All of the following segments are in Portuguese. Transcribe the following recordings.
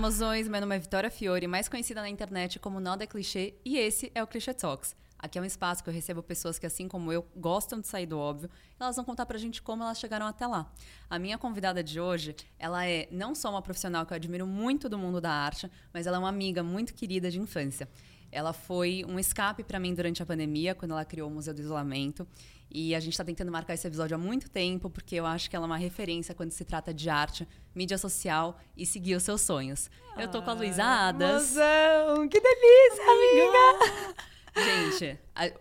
mozões! Meu nome é Vitória Fiore, mais conhecida na internet como Nada é Clichê, e esse é o Clichê Talks. Aqui é um espaço que eu recebo pessoas que, assim como eu, gostam de sair do óbvio. Elas vão contar pra gente como elas chegaram até lá. A minha convidada de hoje, ela é não só uma profissional que eu admiro muito do mundo da arte, mas ela é uma amiga muito querida de infância. Ela foi um escape para mim durante a pandemia, quando ela criou o Museu do Isolamento. E a gente está tentando marcar esse episódio há muito tempo, porque eu acho que ela é uma referência quando se trata de arte, mídia social e seguir os seus sonhos. Eu tô com a Luísa Adas. Mozão, que delícia, amiga! Gente,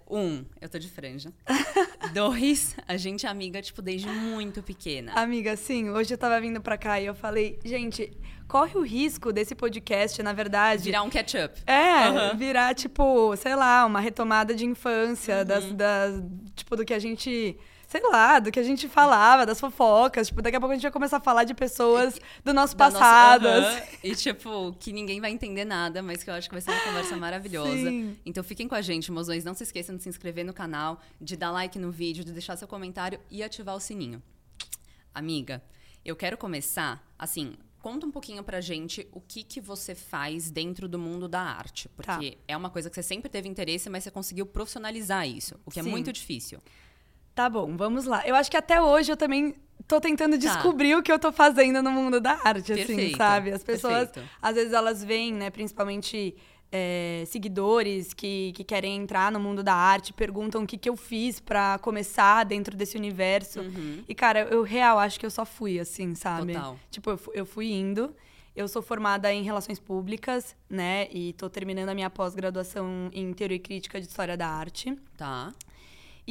um, eu tô de franja. Dois, a gente é amiga, tipo, desde muito pequena. Amiga, sim, hoje eu tava vindo pra cá e eu falei, gente, corre o risco desse podcast, na verdade. Virar um catch-up. É, Aham. virar, tipo, sei lá, uma retomada de infância, Uhum. das, das, tipo, do que a gente. Sei lá, do que a gente falava, das fofocas. Tipo, daqui a pouco a gente vai começar a falar de pessoas do nosso Da nossa- passado. Aham. E, tipo, que ninguém vai entender nada, mas que eu acho que vai ser uma conversa maravilhosa. Sim. Então fiquem com a gente, mozões. Não se esqueçam de se inscrever no canal, de dar like no vídeo, de deixar seu comentário e ativar o sininho. Amiga, eu quero começar, assim, conta um pouquinho pra gente o que, que você faz dentro do mundo da arte. Porque é uma coisa que você sempre teve interesse, mas você conseguiu profissionalizar isso, o que é Sim. muito difícil. Tá bom, vamos lá. Eu acho que até hoje eu também tô tentando Tá. descobrir o que eu tô fazendo no mundo da arte, assim, Perfeito, sabe? As pessoas, perfeito. às vezes elas veem, né, principalmente é, seguidores que, que querem entrar no mundo da arte, perguntam o que, que eu fiz pra começar dentro desse universo. Uhum. E, cara, eu real acho que eu só fui, assim, sabe? Total. Tipo, eu fu- eu fui indo. Eu sou formada em Relações Públicas, né? E tô terminando a minha pós-graduação em Teoria e Crítica de História da Arte. Tá.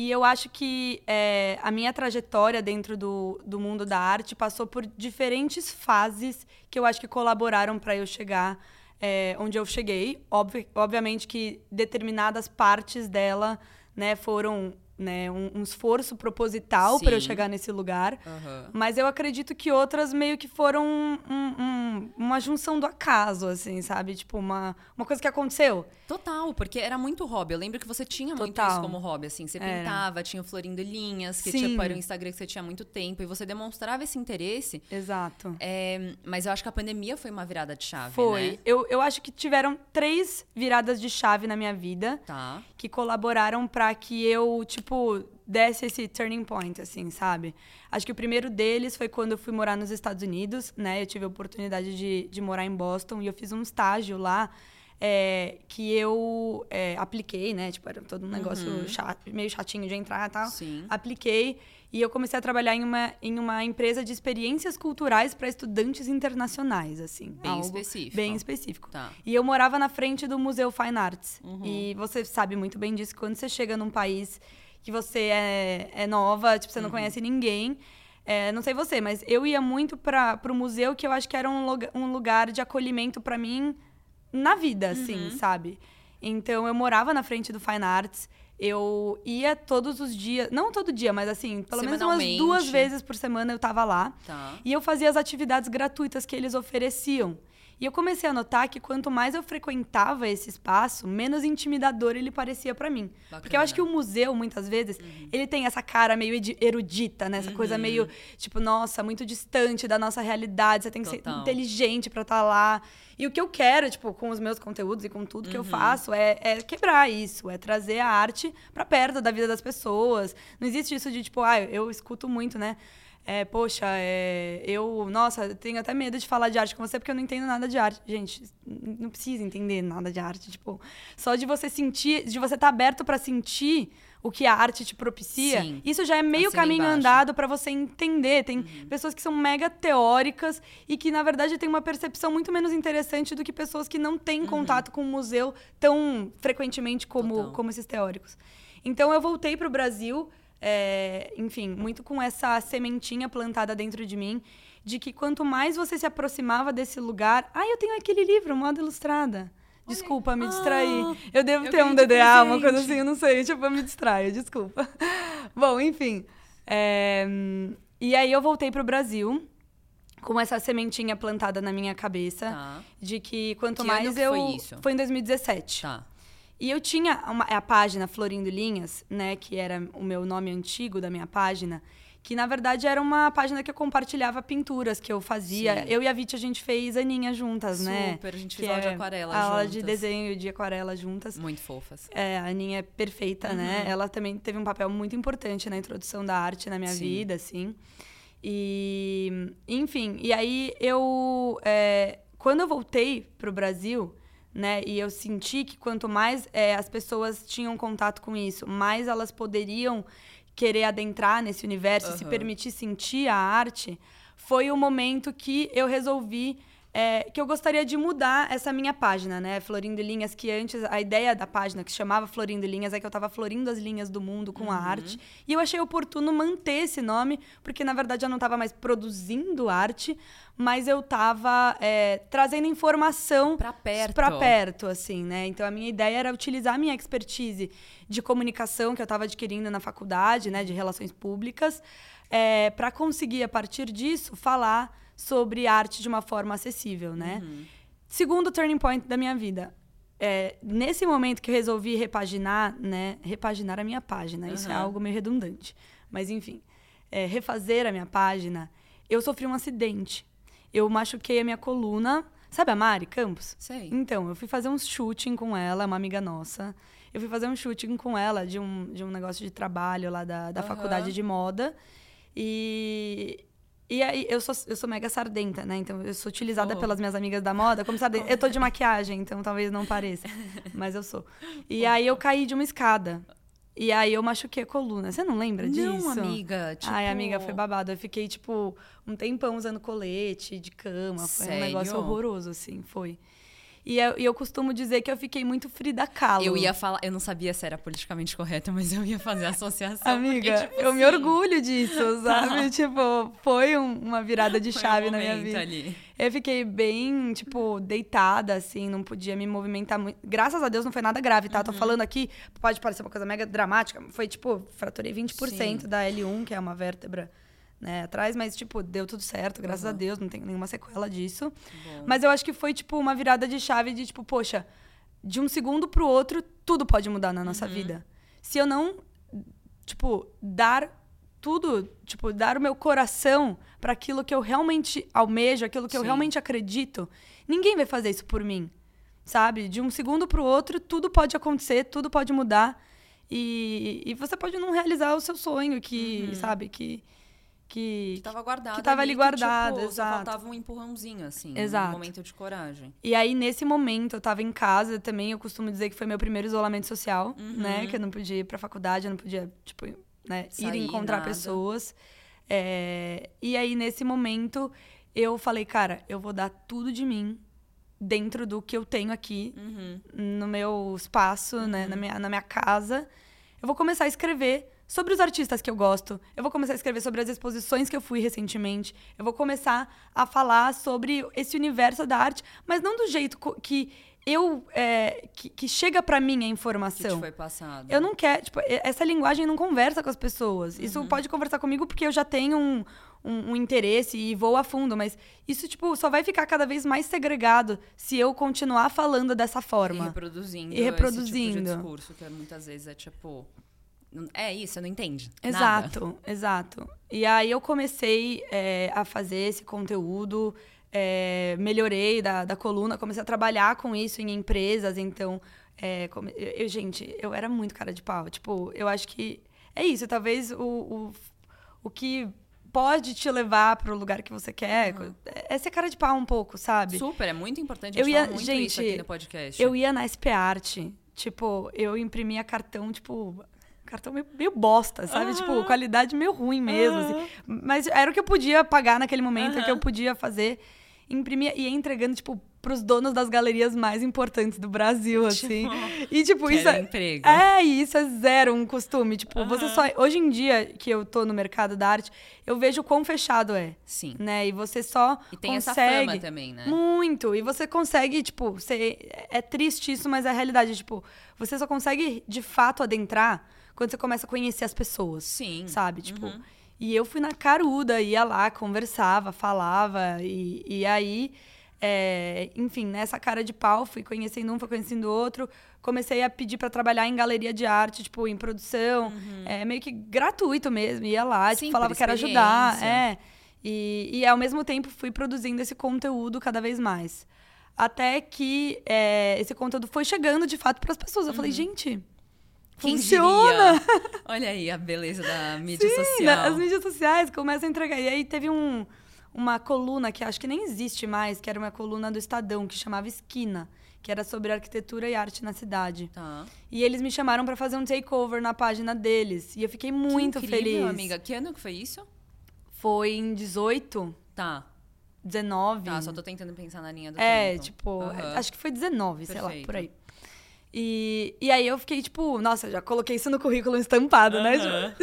E eu acho que é, a minha trajetória dentro do, do mundo da arte passou por diferentes fases que eu acho que colaboraram para eu chegar é, onde eu cheguei. Obvi- obviamente que determinadas partes dela né, foram né, um, um esforço proposital para eu chegar nesse lugar. Aham. Mas eu acredito que outras meio que foram um- um- uma junção do acaso, assim, sabe? Tipo, uma, uma coisa que aconteceu. Total, porque era muito hobby. Eu lembro que você tinha muito Total. isso como hobby, assim. Você pintava, tinha o Florindo Linhas, que Sim. tipo, era um Instagram que você tinha muito tempo, e você demonstrava esse interesse. Exato. É, mas eu acho que a pandemia foi uma virada de chave, Foi. né? Eu, eu acho que tiveram três viradas de chave na minha vida Tá. que colaboraram pra que eu, tipo, desse esse turning point, assim, sabe? Acho que o primeiro deles foi quando eu fui morar nos Estados Unidos, né? Eu tive a oportunidade de, de morar em Boston e eu fiz um estágio lá. é, que eu é, apliquei, né? Tipo, era todo um negócio chato, meio chatinho de entrar e tal. Sim. Apliquei e eu comecei a trabalhar em uma, em uma empresa de experiências culturais para estudantes internacionais, assim. Bem específico. Bem específico. Tá. E eu morava na frente do Museu Fine Arts. Uhum. E você sabe muito bem disso, quando você chega num país que você é, é nova, tipo, você Uhum. não conhece ninguém. é, não sei você, mas eu ia muito para o museu que eu acho que era um, lugar- um lugar de acolhimento para mim na vida, assim, Uhum. sabe? Então eu morava na frente do Fine Arts. Eu ia todos os dias, não todo dia, mas assim, pelo menos umas duas vezes por semana eu tava lá. Tá. E eu fazia as atividades gratuitas que eles ofereciam. E eu comecei a notar que quanto mais eu frequentava esse espaço, menos intimidador ele parecia pra mim. Porque eu acho que o museu, muitas vezes, ele tem essa cara meio erudita, né? Essa coisa meio, tipo, nossa, muito distante da nossa realidade. Você tem que Total. ser inteligente pra estar lá. E o que eu quero, tipo, com os meus conteúdos e com tudo que eu faço, é, é quebrar isso, é trazer a arte pra perto da vida das pessoas. Não existe isso de, tipo, ah, eu escuto muito, né? É, poxa, é, eu, nossa, tenho até medo de falar de arte com você porque eu não entendo nada de arte. Gente, não precisa entender nada de arte, tipo, só de você sentir, de você estar aberto pra sentir o que a arte te propicia, Sim. isso já é meio Assina caminho embaixo. andado pra você entender. Tem Uhum. pessoas que são mega teóricas e que, na verdade, têm uma percepção muito menos interessante do que pessoas que não têm contato com o museu tão frequentemente como, Total. como esses teóricos. Então, eu voltei pro Brasil, é, enfim, muito com essa sementinha plantada dentro de mim, de que quanto mais você se aproximava desse lugar. Ah, eu tenho aquele livro, Moda Ilustrada. Desculpa, me distraí. Ah, Eu devo eu ter um DDA, uma coisa assim, eu não sei. Tipo, eu me distraio, desculpa. Bom, enfim. é, E aí eu voltei pro Brasil com essa sementinha plantada na minha cabeça Tá. de que quanto Que mais eu. foi isso? Foi em 2017. Tá. E eu tinha uma- a página Florindo Linhas, né, que era o meu nome antigo da minha página, Que na verdade era uma página que eu compartilhava pinturas que eu fazia. Sim. Eu e a Viti a gente fez Aninha juntas, né? Super, a gente Que fez aula de é aquarela a aula juntas. de desenho de aquarela juntas. Muito fofas. É, a Aninha é perfeita, né? Ela também teve um papel muito importante na introdução da arte na minha Sim. vida, assim. E, enfim, e aí eu. é, quando eu voltei pro Brasil, né, e eu senti que quanto mais é, as pessoas tinham contato com isso, mais elas poderiam querer adentrar nesse universo, se Aham. permitir sentir a arte, foi o momento que eu resolvi é, que eu gostaria de mudar essa minha página, né? Florindo Linhas, que antes a ideia da página que se chamava Florindo Linhas é que eu tava florindo as linhas do mundo com a Uhum. arte. E eu achei oportuno manter esse nome, porque na verdade eu não tava mais produzindo arte, mas eu tava é, trazendo informação Pra perto. pra perto, assim, né? Então a minha ideia era utilizar a minha expertise de comunicação que eu estava adquirindo na faculdade, né, de relações públicas, é, para conseguir a partir disso falar sobre arte de uma forma acessível, né? Segundo turning point da minha vida. é, nesse momento que eu resolvi repaginar, né? Repaginar a minha página. Isso é Aham. algo meio redundante. Mas, enfim. é, refazer a minha página, eu sofri um acidente. Eu machuquei a minha coluna. Sabe a Mari Campos? Sei. Então, eu fui fazer um shooting com ela, uma amiga nossa. Eu fui fazer um shooting com ela de um, de um negócio de trabalho lá da, da Aham. faculdade de moda. E. E aí, eu sou, eu sou mega sardenta, né? Então, eu sou utilizada Oh. pelas minhas amigas da moda como sardenta. Eu tô de maquiagem, então talvez não pareça. Mas eu sou. E aí, eu caí de uma escada. E aí, eu machuquei a coluna. Você não lembra disso? Não, amiga. Tipo... Ai, amiga, foi babado. Eu fiquei, tipo, um tempão usando colete de cama. Foi um negócio Sério? horroroso, assim, foi. E eu, e eu costumo dizer que eu fiquei muito Frida Kahlo. Eu ia falar, eu não sabia se era politicamente correto, mas eu ia fazer a associação. Amiga, porque, tipo, eu me assim, orgulho disso, sabe? tipo, foi um- uma virada de foi um chave na minha vida. Ali. Eu fiquei bem, tipo, deitada, assim, não podia me movimentar muito. Graças a Deus não foi nada grave, tá? Tô Uhum. falando aqui, pode parecer uma coisa mega dramática. Foi, tipo, fraturei 20% Sim. da L1, que é uma vértebra, né, atrás, mas, tipo, deu tudo certo, graças a Uhum. Deus, não tem nenhuma sequela disso. Bom. Mas eu acho que foi, tipo, uma virada de chave de, tipo, poxa, de um segundo pro outro, tudo pode mudar na Uhum. nossa vida. Se eu não, tipo, dar tudo, tipo, dar o meu coração para aquilo que eu realmente almejo, aquilo que eu Sim. realmente acredito, ninguém vai fazer isso por mim. Sabe? De um segundo pro outro, tudo pode acontecer, tudo pode mudar. E, e você pode não realizar o seu sonho, que, sabe, que. Que, Que tava guardado. que tava ali guardado, tipo, só exato. faltava um empurrãozinho, assim. Exato. Um momento de coragem. E aí, nesse momento, eu tava em casa também. Eu costumo dizer que foi meu primeiro isolamento social, né? Que eu não podia ir pra faculdade, eu não podia, tipo, né, ir Sair, encontrar nada. pessoas. É, E aí, nesse momento, eu falei, cara, eu vou dar tudo de mim dentro do que eu tenho aqui, Uhum. no meu espaço, né? Na minha, na minha casa. Eu vou começar a escrever sobre os artistas que eu gosto. Eu vou começar a escrever sobre as exposições que eu fui recentemente. Eu vou começar a falar sobre esse universo da arte, mas não do jeito que eu é, que, que chega pra mim a Que informação. foi passado. Eu não quero, tipo, e- essa linguagem não conversa com as pessoas. Isso pode conversar comigo porque eu já tenho um, um, um interesse e vou a fundo, mas isso, tipo, só vai ficar cada vez mais segregado se eu continuar falando dessa E forma. reproduzindo. E reproduzindo. Esse tipo de discurso, que muitas vezes é tipo. É isso, você não entende. Nada. Exato, exato. E aí eu comecei é, a fazer esse conteúdo, é, melhorei da, da coluna, comecei a trabalhar com isso em empresas, então. é, come- eu, gente, eu era muito cara de pau. Tipo, eu acho que é isso. Talvez o, o, o que pode te levar para o lugar que você quer é ser cara de pau um pouco, sabe? Super, é muito importante. A Eu ia- muito isso gente, aqui no podcast. Eu ia na SP Arte, tipo, eu imprimia cartão, tipo, cartão meio, meio bosta, sabe? Tipo, qualidade meio ruim mesmo, assim. Mas era o que eu podia pagar naquele momento, o que eu podia fazer. Imprimia e ia entregando, tipo, pros donos das galerias mais importantes do Brasil, assim. E, tipo, isso Quero é... emprego. É, isso é zero um costume. Tipo, você só... Hoje em dia, que eu tô no mercado da arte, eu vejo o quão fechado é, Sim. né? E você só E tem essa consegue... fama também, né? Muito. E você consegue, tipo, você... é triste isso, mas é a realidade. Tipo, você só consegue de fato adentrar quando você começa a conhecer as pessoas. Sim. Sabe? Tipo. Uhum. E eu fui na caruda, ia lá, conversava, falava. E, e aí É, enfim, nessa cara de pau, fui conhecendo um, fui conhecendo outro. Comecei a pedir para trabalhar em galeria de arte, tipo, em produção. Uhum. É, meio que gratuito mesmo. Ia lá, tipo, falava que era ajudar. É. E, e ao mesmo tempo fui produzindo esse conteúdo cada vez mais. Até que é, esse conteúdo foi chegando de fato para as pessoas. Eu uhum. falei, gente, quem funciona! Diria? Olha aí a beleza da mídia Sim, social. As mídias sociais começam a entregar. E aí teve um, uma coluna que acho que nem existe mais, que era uma coluna do Estadão, que chamava Esquina, que era sobre arquitetura e arte na cidade. Tá. E eles me chamaram para fazer um takeover na página deles. E eu fiquei muito que incrível, feliz. amiga. Que ano que foi isso? Foi em 18. Tá. 19. Tá, só tô tentando pensar na linha do é, tempo. tipo, uhum. acho que foi 19, Perfeito. sei lá, por aí. E, e aí eu fiquei, tipo, nossa, já coloquei isso no currículo estampado, uhum. né?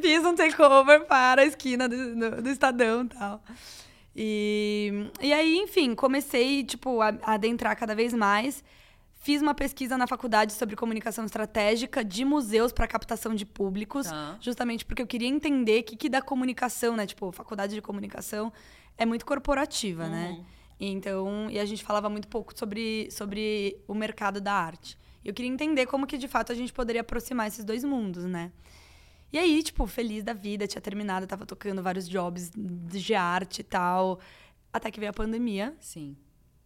Fiz um takeover para a esquina do, do, do Estadão e tal. E, e aí, enfim, comecei, tipo, a, a adentrar cada vez mais. Fiz uma pesquisa na faculdade sobre comunicação estratégica de museus para captação de públicos, tá. justamente porque eu queria entender o que, que da comunicação, né? Tipo, faculdade de comunicação é muito corporativa, né? uhum. né? Então, e a gente falava muito pouco sobre, sobre o mercado da arte. Eu queria entender como que de fato a gente poderia aproximar esses dois mundos, né? E aí, tipo, feliz da vida, tinha terminado, tava tocando vários jobs de arte e tal. Até que veio a pandemia. Sim.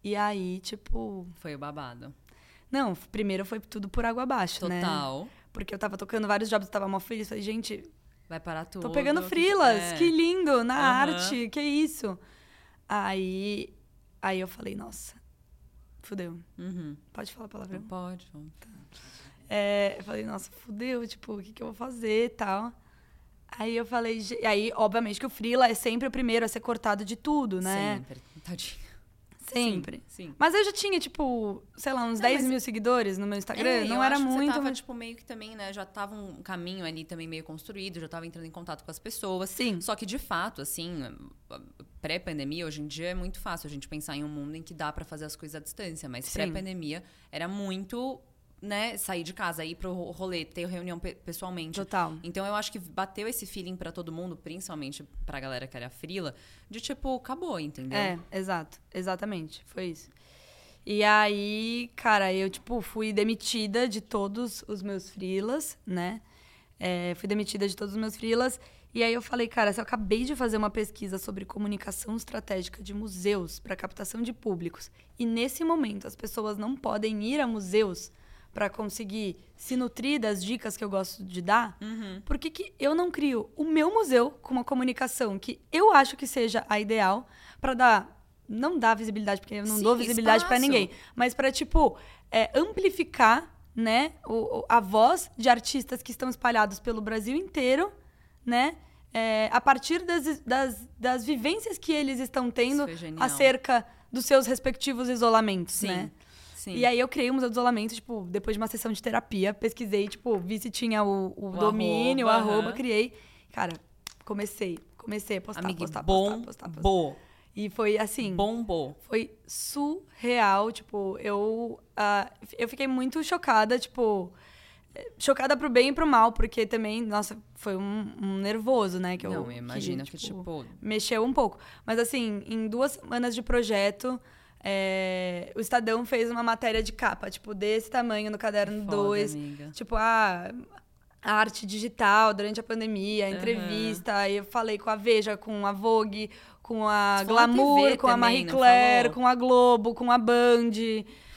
E aí, tipo. Foi o babado. Não, primeiro foi tudo por água abaixo, Total. né? Total. Porque eu tava tocando vários jobs, tava mal feliz. Falei, gente. Vai parar tudo. Tô pegando frilas, é. que lindo, na uhum. arte, que isso. Aí, aí eu falei, nossa, fudeu. Uhum. Pode falar a palavra? Pode. Tá. É, eu falei, nossa, fudeu, tipo, o que, que eu vou fazer e tal. Aí eu falei, aí, obviamente, que o Freela é sempre o primeiro a ser cortado de tudo, né? Sempre. Tadinho. Sempre. Sim, sim. Mas eu já tinha, tipo, sei lá, uns não, 10 mil seguidores no meu Instagram. É, não era muito. Você tava, tipo, meio que também, né? Já tava um caminho ali também meio construído, já tava entrando em contato com as pessoas. Sim. Só que, de fato, assim, pré-pandemia, hoje em dia é muito fácil a gente pensar em um mundo em que dá para fazer as coisas à distância. Mas pré-pandemia era muito né, sair de casa, ir pro rolê, ter reunião pe pessoalmente. Total. Então eu acho que bateu esse feeling para todo mundo, principalmente pra galera que era frila, de tipo, acabou, entendeu? É, exato. Exatamente. Foi isso. E aí, cara, eu, tipo, fui demitida de todos os meus frilas, né? É, fui demitida de todos os meus frilas. E aí eu falei, cara, se eu acabei de fazer uma pesquisa sobre comunicação estratégica de museus para captação de públicos, e nesse momento as pessoas não podem ir a museus para conseguir se nutrir das dicas que eu gosto de dar, uhum. por que, que eu não crio o meu museu com uma comunicação que eu acho que seja a ideal para dar não dar visibilidade porque eu não Sim, dou visibilidade para ninguém, mas para tipo é, amplificar, né, o, a voz de artistas que estão espalhados pelo Brasil inteiro, né? É, a partir das, das, das vivências que eles estão tendo acerca dos seus respectivos isolamentos, Sim. né? Sim. E aí eu criei um museu do isolamento, tipo, depois de uma sessão de terapia, pesquisei, tipo, vi se tinha o, o, o domínio, arroba, o arroba, criei. Cara, comecei, comecei a postar, Amiga, postar, bom, postar, postar, postar. E foi assim. Bombou. Foi surreal. Tipo, eu, uh, eu fiquei muito chocada, tipo. Chocada pro bem e pro mal, porque também, nossa, foi um, um nervoso, né? Que eu, Não, imagina que, tipo, que, tipo. Mexeu um pouco. Mas assim, em duas semanas de projeto, é, o Estadão fez uma matéria de capa, tipo, desse tamanho no caderno 2. Tipo, ah, a arte digital durante a pandemia, a entrevista. Uhum. Aí eu falei com a Veja, com a Vogue, com a Glamour, com também, a Marie Claire, com a Globo, com a Band.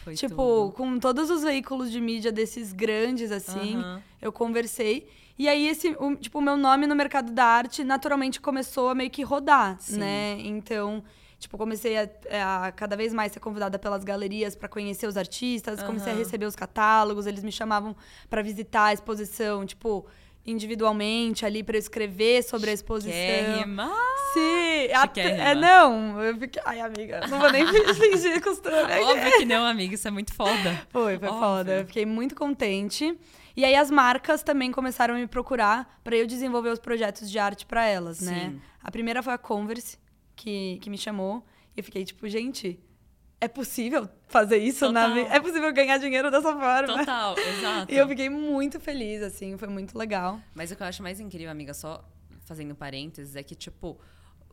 Foi tipo, tudo. com todos os veículos de mídia desses grandes, assim, uhum. eu conversei. E aí, esse, o, tipo, o meu nome no mercado da arte naturalmente começou a meio que rodar, Sim. né? Então, Tipo, comecei a, a cada vez mais ser convidada pelas galerias para conhecer os artistas, uhum. comecei a receber os catálogos, eles me chamavam para visitar a exposição, tipo, individualmente ali para escrever sobre a exposição. Chiquérrima. Sim, até, é não, eu fiquei, ai amiga, não vou nem fingir costume. Óbvio que não, amiga, isso é muito foda. Foi, foi Óbvio. foda. Eu fiquei muito contente. E aí as marcas também começaram a me procurar para eu desenvolver os projetos de arte para elas, né? Sim. A primeira foi a Converse, que, que me chamou. E eu fiquei tipo, gente, é possível fazer isso Total. na É possível ganhar dinheiro dessa forma. Total, exato. E eu fiquei muito feliz, assim, foi muito legal. Mas o que eu acho mais incrível, amiga, só fazendo parênteses, é que, tipo,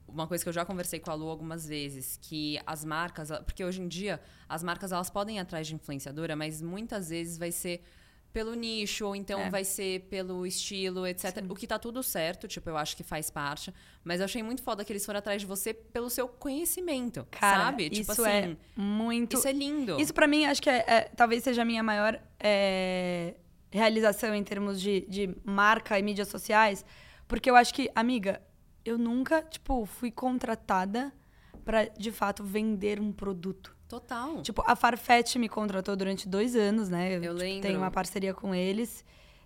uma coisa que eu já conversei com a Lu algumas vezes, que as marcas, porque hoje em dia as marcas elas podem ir atrás de influenciadora, mas muitas vezes vai ser pelo nicho, ou então é. vai ser pelo estilo, etc. Sim. O que tá tudo certo, tipo, eu acho que faz parte. Mas eu achei muito foda que eles foram atrás de você pelo seu conhecimento, Cara, sabe? Tipo isso é assim, é muito... Isso é lindo. Isso para mim, acho que é, é, talvez seja a minha maior é, realização em termos de, de marca e mídias sociais. Porque eu acho que, amiga, eu nunca, tipo, fui contratada para de fato vender um produto. Total. Tipo, a Farfetch me contratou durante dois anos, né? Eu, eu tipo, lembro. Tenho uma parceria com eles.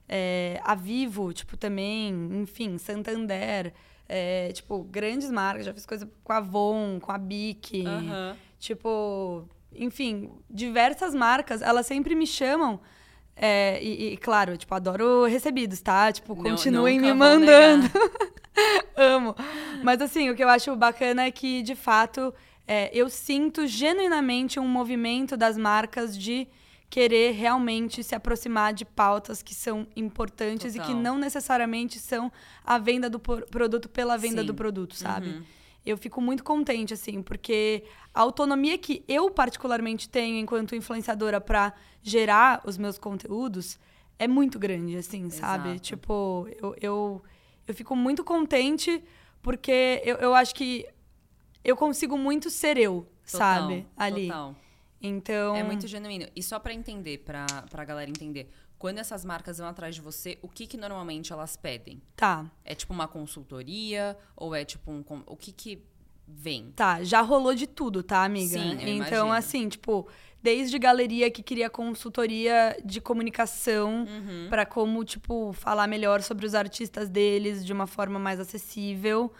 É, a Vivo, tipo, também, enfim, Santander. É, tipo, grandes marcas. Já fiz coisa com a Avon, com a Bic. Uhum. Tipo, enfim, diversas marcas, elas sempre me chamam. É, e, e, claro, tipo, adoro recebidos, tá? Tipo, continuem não, me mandando. Amo. Mas assim, o que eu acho bacana é que, de fato, é, eu sinto genuinamente um movimento das marcas de querer realmente se aproximar de pautas que são importantes Total. e que não necessariamente são a venda do produto pela venda Sim. do produto, sabe? Uhum. Eu fico muito contente, assim, porque a autonomia que eu particularmente tenho enquanto influenciadora para gerar os meus conteúdos é muito grande, assim, Exato. sabe? Tipo, eu, eu, eu fico muito contente porque eu, eu acho que eu consigo muito ser eu, total, sabe? Ali. Total. Então. É muito genuíno. E só para entender, pra, pra galera entender, quando essas marcas vão atrás de você, o que que normalmente elas pedem? Tá. É tipo uma consultoria? Ou é tipo um. O que que vem? Tá, já rolou de tudo, tá, amiga? Sim, eu então, imagino. assim, tipo, desde galeria que queria consultoria de comunicação uhum. para como, tipo, falar melhor sobre os artistas deles de uma forma mais acessível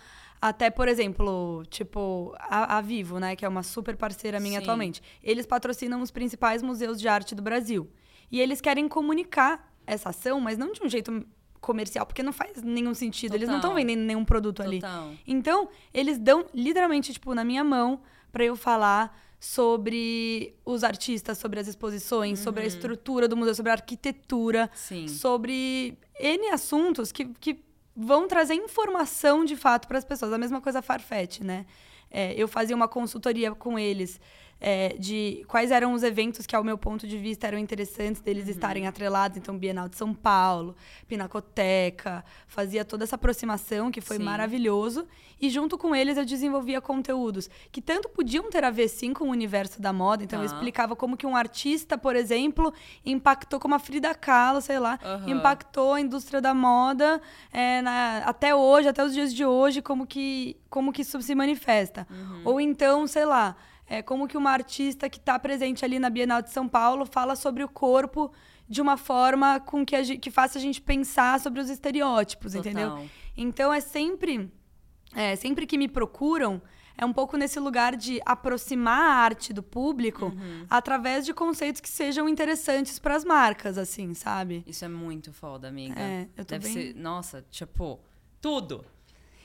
até, por exemplo, tipo, a, a, Vivo, né, que é uma super parceira minha Sim. atualmente. Eles patrocinam os principais museus de arte do Brasil. E eles querem comunicar essa ação, mas não de um jeito comercial, porque não faz nenhum sentido. Total. Eles não estão vendendo nenhum produto Total. ali. Então, eles dão literalmente, tipo, na minha mão para eu falar sobre os artistas, sobre as exposições, uhum. sobre a estrutura do museu, sobre a arquitetura, Sim. sobre N assuntos que, que vão trazer informação de fato para as pessoas. A mesma coisa a Farfetch, né? É, eu fazia uma consultoria com eles é, de quais eram os eventos que, ao meu ponto de vista, eram interessantes deles uhum. estarem atrelados. Então, Bienal de São Paulo, Pinacoteca, fazia toda essa aproximação que foi Sim. maravilhoso. E junto com eles eu desenvolvia conteúdos que tanto podiam ter a ver sim com o universo da moda. Então, eu explicava como que um artista, por exemplo, impactou como a Frida Kahlo, sei lá, uhum. impactou a indústria da moda é, na, até hoje, até os dias de hoje, como que, como que isso se manifesta. Uhum. Ou então, sei lá, é, como que uma artista que está presente ali na Bienal de São Paulo fala sobre o corpo de uma forma com que, gente, que faça a gente pensar sobre os estereótipos, Total. entendeu? Então é sempre, é, sempre que me procuram, é um pouco nesse lugar de aproximar a arte do público uhum. através de conceitos que sejam interessantes para as marcas, assim, sabe? Isso é muito foda, amiga. É, eu tô Deve bem... ser, nossa, tipo, tudo.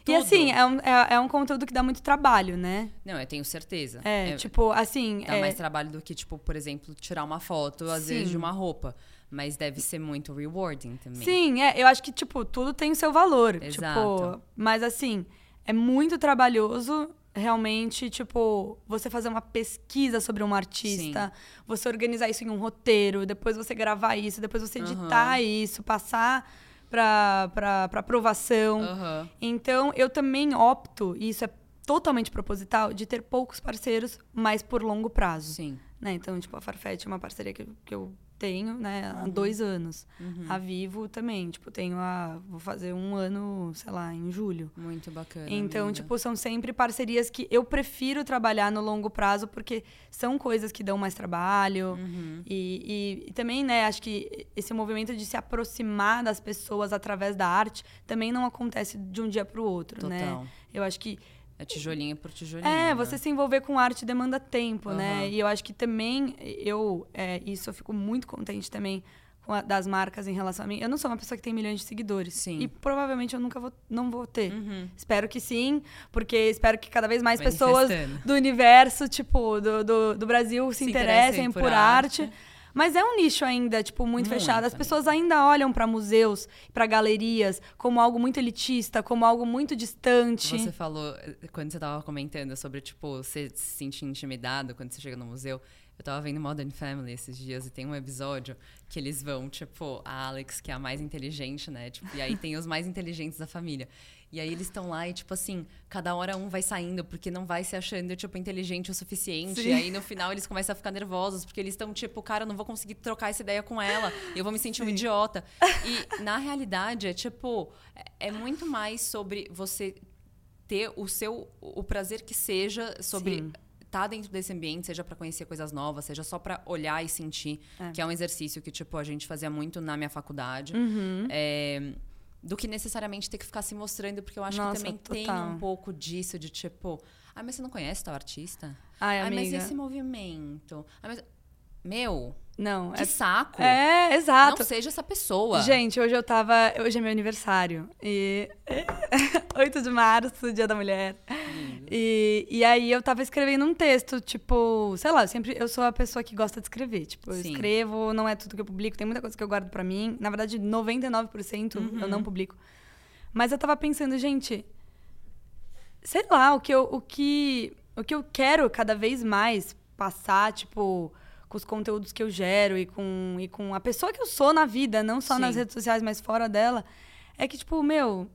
Tudo. E assim, é um, é, é, um conteúdo que dá muito trabalho, né? Não, eu tenho certeza. É, é tipo, assim. Dá é... mais trabalho do que, tipo, por exemplo, tirar uma foto, às Sim. vezes, de uma roupa. Mas deve ser muito rewarding também. Sim, é, eu acho que, tipo, tudo tem o seu valor. Exato. Tipo, mas assim, é muito trabalhoso realmente, tipo, você fazer uma pesquisa sobre um artista, Sim. você organizar isso em um roteiro, depois você gravar isso, depois você editar uhum. isso, passar para aprovação. Uhum. Então, eu também opto, e isso é totalmente proposital, de ter poucos parceiros, mas por longo prazo. Sim. Né? Então, tipo, a Farfetch é uma parceria que, que eu tenho, né, há uhum. dois anos. Uhum. A Vivo também, tipo, tenho a. Vou fazer um ano, sei lá, em julho. Muito bacana. Então, amiga. tipo, são sempre parcerias que eu prefiro trabalhar no longo prazo, porque são coisas que dão mais trabalho. Uhum. E, e, e, também, né, acho que esse movimento de se aproximar das pessoas através da arte também não acontece de um dia para o outro, né? Total. né? Eu acho que é tijolinho por tijolinho. É, né? você se envolver com arte demanda tempo, uhum. né? E eu acho que também, eu, é, isso eu fico muito contente também a, das marcas em relação a mim. Eu não sou uma pessoa que tem milhões de seguidores. Sim. E provavelmente eu nunca vou, não vou ter. Uhum. Espero que sim, porque espero que cada vez mais pessoas do universo, tipo, do, do, do Brasil se, se interessem, interessem por, por arte. arte Mas é um nicho ainda, tipo, muito, Muito, fechado. As amiga. pessoas ainda olham pra museus, pra galerias, como algo muito elitista, como algo muito distante. Você falou, eh, quando você tava comentando sobre, tipo, você se sentir intimidado quando você chega no museu. Eu tava vendo Modern Family esses dias e tem um episódio que eles vão, tipo, a Alex, que é a mais inteligente, né? Tipo, e aí tem os mais inteligentes da família. E aí eles estão lá e, tipo assim, cada hora um vai saindo porque não vai se achando, tipo, inteligente o suficiente. Sim. E aí no final eles começam a ficar nervosos porque eles estão, tipo, cara, eu não vou conseguir trocar essa ideia com ela. Eu vou me sentir um Sim. idiota. E na realidade é, tipo, é- é muito mais sobre você ter o seu o prazer que seja sobre Sim. estar dentro desse ambiente, seja pra conhecer coisas novas, seja só pra olhar e sentir, É. que é um exercício que tipo a gente fazia muito na minha faculdade. Uhum. É, do que necessariamente ter que ficar se mostrando, porque eu acho Nossa, que também tem total. um pouco disso de tipo, ah, mas você não conhece tal artista? Ai, Ah, mas esse movimento? Ah, mas meu, Não, que é. saco. É, exato. Não seja essa pessoa. Gente, hoje eu tava. Hoje é meu aniversário. E. 8 de março, dia da mulher. E, e aí eu tava escrevendo um texto, tipo, sei lá, eu sempre eu sou a pessoa que gosta de escrever. Tipo, eu Sim. escrevo, não é tudo que eu publico, tem muita coisa que eu guardo pra mim. Na verdade, 99% Uhum. eu não publico. Mas eu tava pensando, gente, sei lá, o que eu, o que, o que eu quero cada vez mais passar, tipo, com os conteúdos que eu gero e com, e com a pessoa que eu sou na vida, não só Sim. nas redes sociais, mas fora dela, é que, tipo, meu,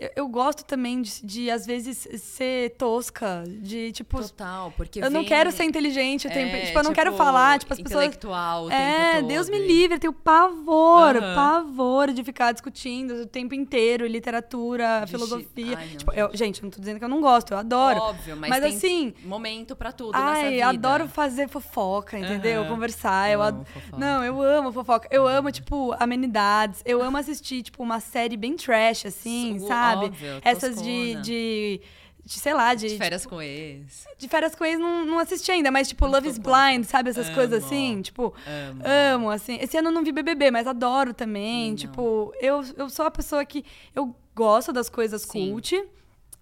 eu, eu gosto também de, de, às vezes, ser tosca, de, tipo, Total, porque eu não vem- quero ser inteligente o tempo, é, tipo, eu não quero falar, tipo, as pessoas... intelectual o tempo É, todo. Deus me livre, eu tenho pavor, Aham. pavor de ficar discutindo o tempo inteiro, literatura, De chi- filosofia. Ai, não, tipo, eu, gente, eu não tô dizendo que eu não gosto, eu adoro. Óbvio, mas, Mas, tem assim, momento pra tudo nessa ai, adoro fazer fofoca, entendeu? Aham. Conversar, eu, Eu ad- amo fofoca. Não, eu amo fofoca. Eu amo, tipo, amenidades. Eu amo assistir, tipo, uma série bem trash, assim, sabe? Óbvio, Essas de, toscona. de, de, sei lá, de, De férias com ex. de férias com ex não, não assisti ainda, mas tipo, Love is Blind, sabe? Essas Amo. coisas assim, tipo, Amo. amo, assim. Esse ano eu não vi BBB, mas adoro também. Não. Tipo, eu, eu sou a pessoa que eu gosto das coisas Sim. cult.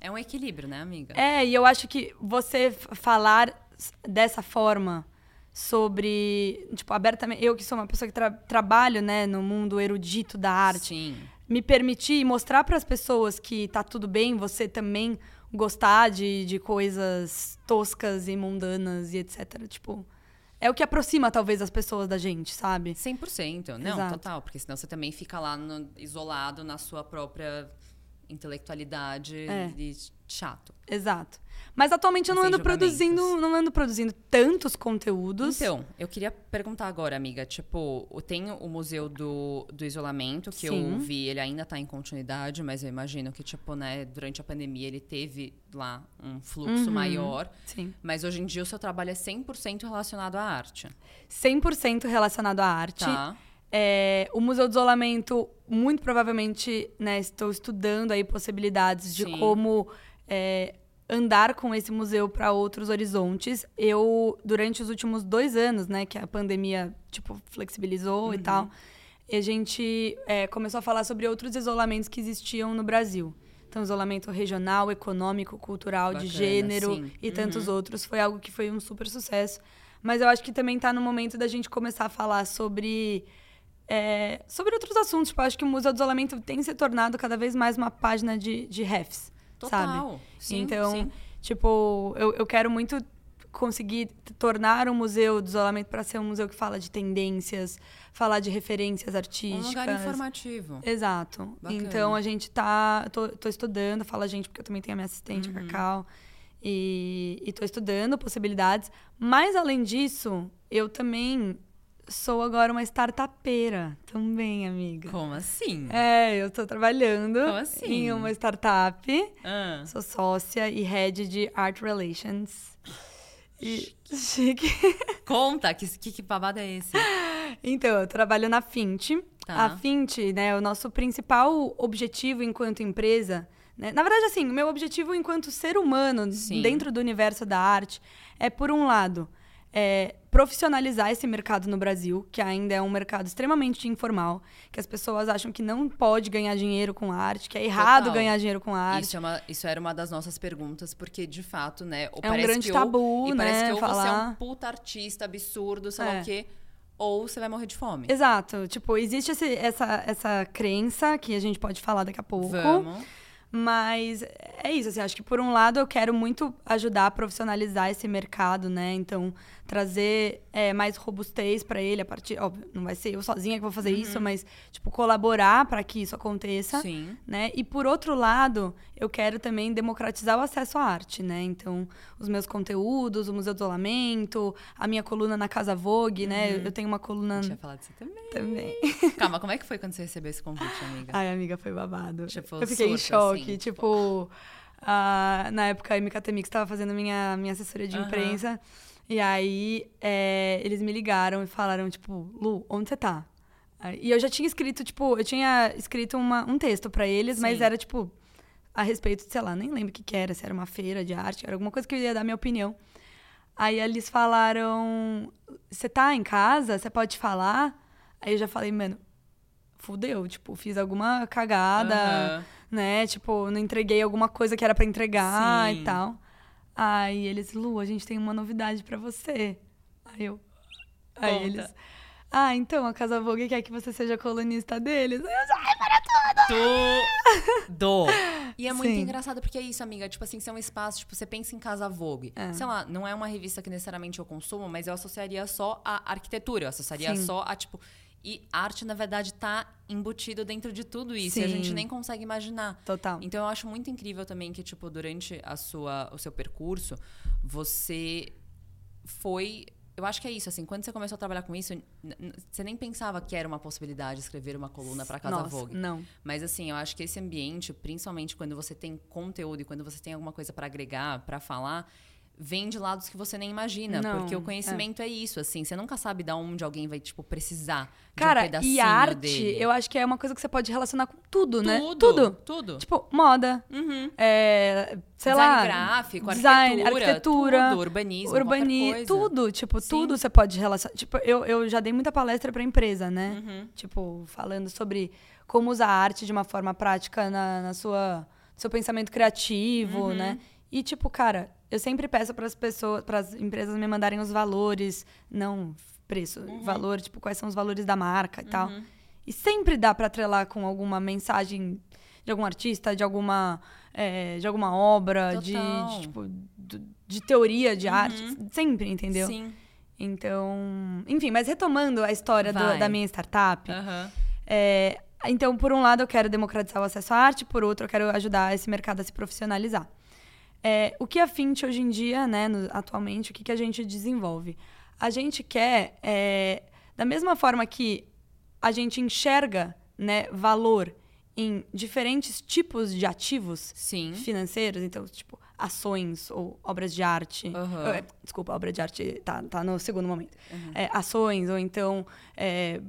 É um equilíbrio, né, amiga? É, e eu acho que você falar dessa forma sobre, tipo, abertamente, eu que sou uma pessoa que tra trabalho, né, no mundo erudito da arte, Sim. Me permitir mostrar para as pessoas que tá tudo bem você também gostar de, de coisas toscas e mundanas e etc. Tipo, é o que aproxima talvez as pessoas da gente, sabe? 100%. Não, Exato. total. Porque senão você também fica lá no- isolado na sua própria intelectualidade É. e chato. Exato. Mas atualmente eu não Sem ando produzindo, não ando produzindo tantos conteúdos. Então, eu queria perguntar agora, amiga. Tipo, tem o Museu do, do Isolamento, que Sim. eu vi, ele ainda tá em continuidade, mas eu imagino que, tipo, né, durante a pandemia ele teve lá um fluxo Uhum. maior. Sim. Mas hoje em dia o seu trabalho é 100% relacionado à arte. 100% relacionado à arte. Tá? É, o Museu do Isolamento, muito provavelmente, né, estou estudando aí possibilidades de Sim. como é, andar com esse museu para outros horizontes. Eu, durante os últimos dois anos, né, que a pandemia, tipo, flexibilizou Uhum. e tal, a gente é, começou a falar sobre outros isolamentos que existiam no Brasil. Então, isolamento regional, econômico, cultural, de Bacana, gênero sim. e tantos Uhum. outros. Foi algo que foi um super sucesso. Mas eu acho que também está no momento da gente começar a falar sobre é, sobre outros assuntos. Tipo, eu acho que o Museu do Isolamento tem se tornado cada vez mais uma página de, de refs, sabe? Total. Sim, então, sim. tipo, eu, eu quero muito conseguir tornar o Museu do Isolamento para ser um museu que fala de tendências, falar de referências Um artísticas. lugar informativo. Exato. Bacana. Então a gente tá. Tô, tô estudando, fala a gente, porque eu também tenho a minha assistente, Uhum. Cacau. E, e tô estudando possibilidades. Mas além disso, eu também sou agora uma startupeira. Também, amiga. Como assim? É, eu tô trabalhando Como assim? em uma startup. Ah, Sou sócia e head de Art Relations. E chique. conta, que, que, que babado é esse? Então, eu trabalho na Fint. Tá. A Fint, né, o nosso principal objetivo enquanto empresa, né, na verdade, assim, o meu objetivo enquanto ser humano Sim. dentro do universo da arte é, por um lado, é, profissionalizar esse mercado no Brasil, que ainda é um mercado extremamente informal, que as pessoas acham que não pode ganhar dinheiro com arte, que é errado Total. ganhar dinheiro com arte. Isso, é uma, isso era uma das nossas perguntas, porque de fato, né? É um grande que tabu, ou, e parece né, que ou você é falar. um puta artista absurdo, sei lá É. o quê. ou você vai morrer de fome. Exato. Tipo, existe esse- essa, essa crença que a gente pode falar daqui a pouco. Vamos. Mas é isso, assim, acho que por um lado eu quero muito ajudar a profissionalizar esse mercado, né? Então, trazer é, mais robustez para ele a partir. Óbvio, não vai ser eu sozinha que vou fazer isso, mas, tipo, colaborar para que isso aconteça. Sim. Né? E por outro lado, eu quero também democratizar o acesso à arte, né? Então, os meus conteúdos, o Museu do Isolamento, a minha coluna na Casa Vogue, né? Eu tenho uma coluna A gente vai falar disso também. também. Calma, como é que foi quando você recebeu esse convite, amiga? Ai, amiga, foi babado. Tipo, eu fiquei em surto, assim, tipo, a- na época a MKT Mix estava fazendo minha, minha assessoria de Aham. imprensa. E aí é, eles me ligaram e falaram, tipo, Lu, onde você tá? E eu já tinha escrito, tipo, eu tinha escrito uma- um texto pra eles, mas Sim. era, tipo, a respeito, de, sei lá, nem lembro o que, que era, se era uma feira de arte, era alguma coisa que eu ia dar minha opinião. Aí eles falaram: Você tá em casa? Você pode falar? Aí eu já falei, mano, fudeu. Tipo, fiz alguma cagada, Aham. Né? Tipo, não entreguei alguma coisa que era pra entregar Sim. e tal. Aí eles, Lu, a gente tem uma novidade pra você. Aí eu. Aí Conta. eles. Ah, então a Casa Vogue quer que você seja colunista deles. Aí eu já, ai, para Tudo! E é muito Sim. engraçado porque é isso, amiga. Tipo assim, se é um espaço, tipo, você pensa em Casa Vogue. É. Sei lá, não é uma revista que necessariamente eu consumo, mas eu associaria só a arquitetura, eu associaria Sim. só a, tipo. E arte, na verdade, tá embutido dentro de tudo isso. E a gente nem consegue imaginar. Total. Então eu acho muito incrível também que, tipo, durante a sua, o seu percurso, você foi. Eu acho que é isso, assim, quando você começou a trabalhar com isso, você nem pensava que era uma possibilidade escrever uma coluna para Casa Nossa, Vogue. Não. Mas assim, eu acho que esse ambiente, principalmente quando você tem conteúdo e quando você tem alguma coisa para agregar, para falar, vem de lados que você nem imagina, Não, porque o conhecimento é. isso, assim, você nunca sabe da onde alguém vai tipo precisar de Cara, um pedacinho e arte, dele. eu acho que é uma coisa que você pode relacionar com tudo, né? tudo, Tudo. tudo. Tipo, moda. Uhum. É, sei design lá. gráfico, design, arquitetura, arquitetura, tudo, urbanismo, urbani, qualquer coisa. tudo, tipo, Sim. tudo você pode relacionar. Tipo, eu, eu já dei muita palestra pra empresa, né? Uhum. Tipo, falando sobre como usar a arte de uma forma prática na, na sua no seu pensamento criativo, Uhum. né? E tipo, cara, eu sempre peço para as pessoas, para as empresas me mandarem os valores, não preço, valor, tipo, quais são os valores da marca e tal. Uhum. E sempre dá para atrelar com alguma mensagem de algum artista, de alguma, é, de alguma obra, de, de, tipo, de, de teoria de arte. Sempre, entendeu? Sim. Então, enfim, mas retomando a história do- da minha startup, é, então, por um lado, eu quero democratizar o acesso à arte, por outro, eu quero ajudar esse mercado a se profissionalizar. É, o que a Fint hoje em dia, né, no- atualmente, o que, que a gente desenvolve? A gente quer, é, da mesma forma que a gente enxerga né, valor em diferentes tipos de ativos Sim. financeiros, então, tipo, ações ou obras de arte. Eh, Desculpa, obra de arte tá, tá no segundo momento. É, ações, ou então é,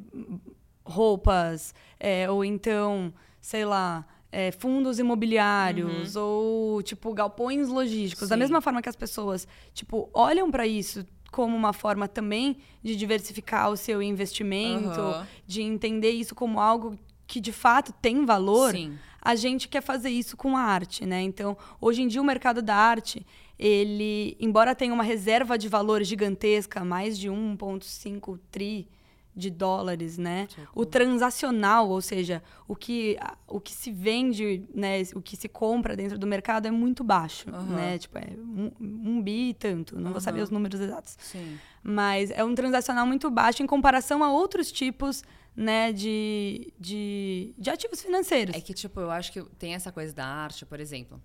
roupas, é, ou então, sei lá, é, fundos imobiliários, ou, tipo, galpões logísticos. Da Sim. mesma forma que as pessoas, tipo, olham para isso como uma forma também de diversificar o seu investimento, Aham. de entender isso como algo que de fato tem valor, Sim. a gente quer fazer isso com a arte, né? Então, hoje em dia o mercado da arte, ele, embora tenha uma reserva de valor gigantesca, mais de 1.5 tri de dólares, né? O transacional, ou seja, o que, o que se vende, né, o que se compra dentro do mercado é muito baixo, Aham. né? Tipo, é um, um bi e tanto, não vou saber os números exatos. Sim. Mas é um transacional muito baixo em comparação a outros tipos, né, de, de, de ativos financeiros. É que, tipo, eu acho que tem essa coisa da arte, por exemplo.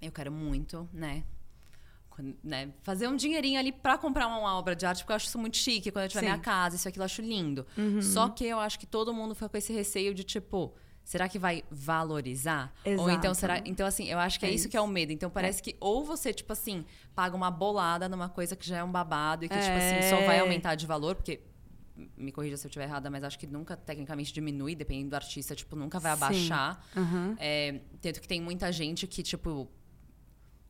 Eu quero muito, né? Né, fazer um dinheirinho ali pra comprar uma obra de arte, porque eu acho isso muito chique. Quando eu tiver Sim. Uhum. minha casa, isso aquilo eu acho lindo. Só que eu acho que todo mundo foi com esse receio de, tipo, será que vai valorizar? Ou Exato. então, será. Então, assim, eu acho que é, É isso, que é o medo. Então, parece que ou você, tipo assim, paga uma bolada numa coisa que já é um babado e que, tipo assim, só vai É. aumentar de valor, porque. Me corrija se eu estiver errada, mas acho que nunca, tecnicamente, diminui, dependendo do artista, tipo, nunca vai abaixar. Aham. É, tanto que tem muita gente que, tipo.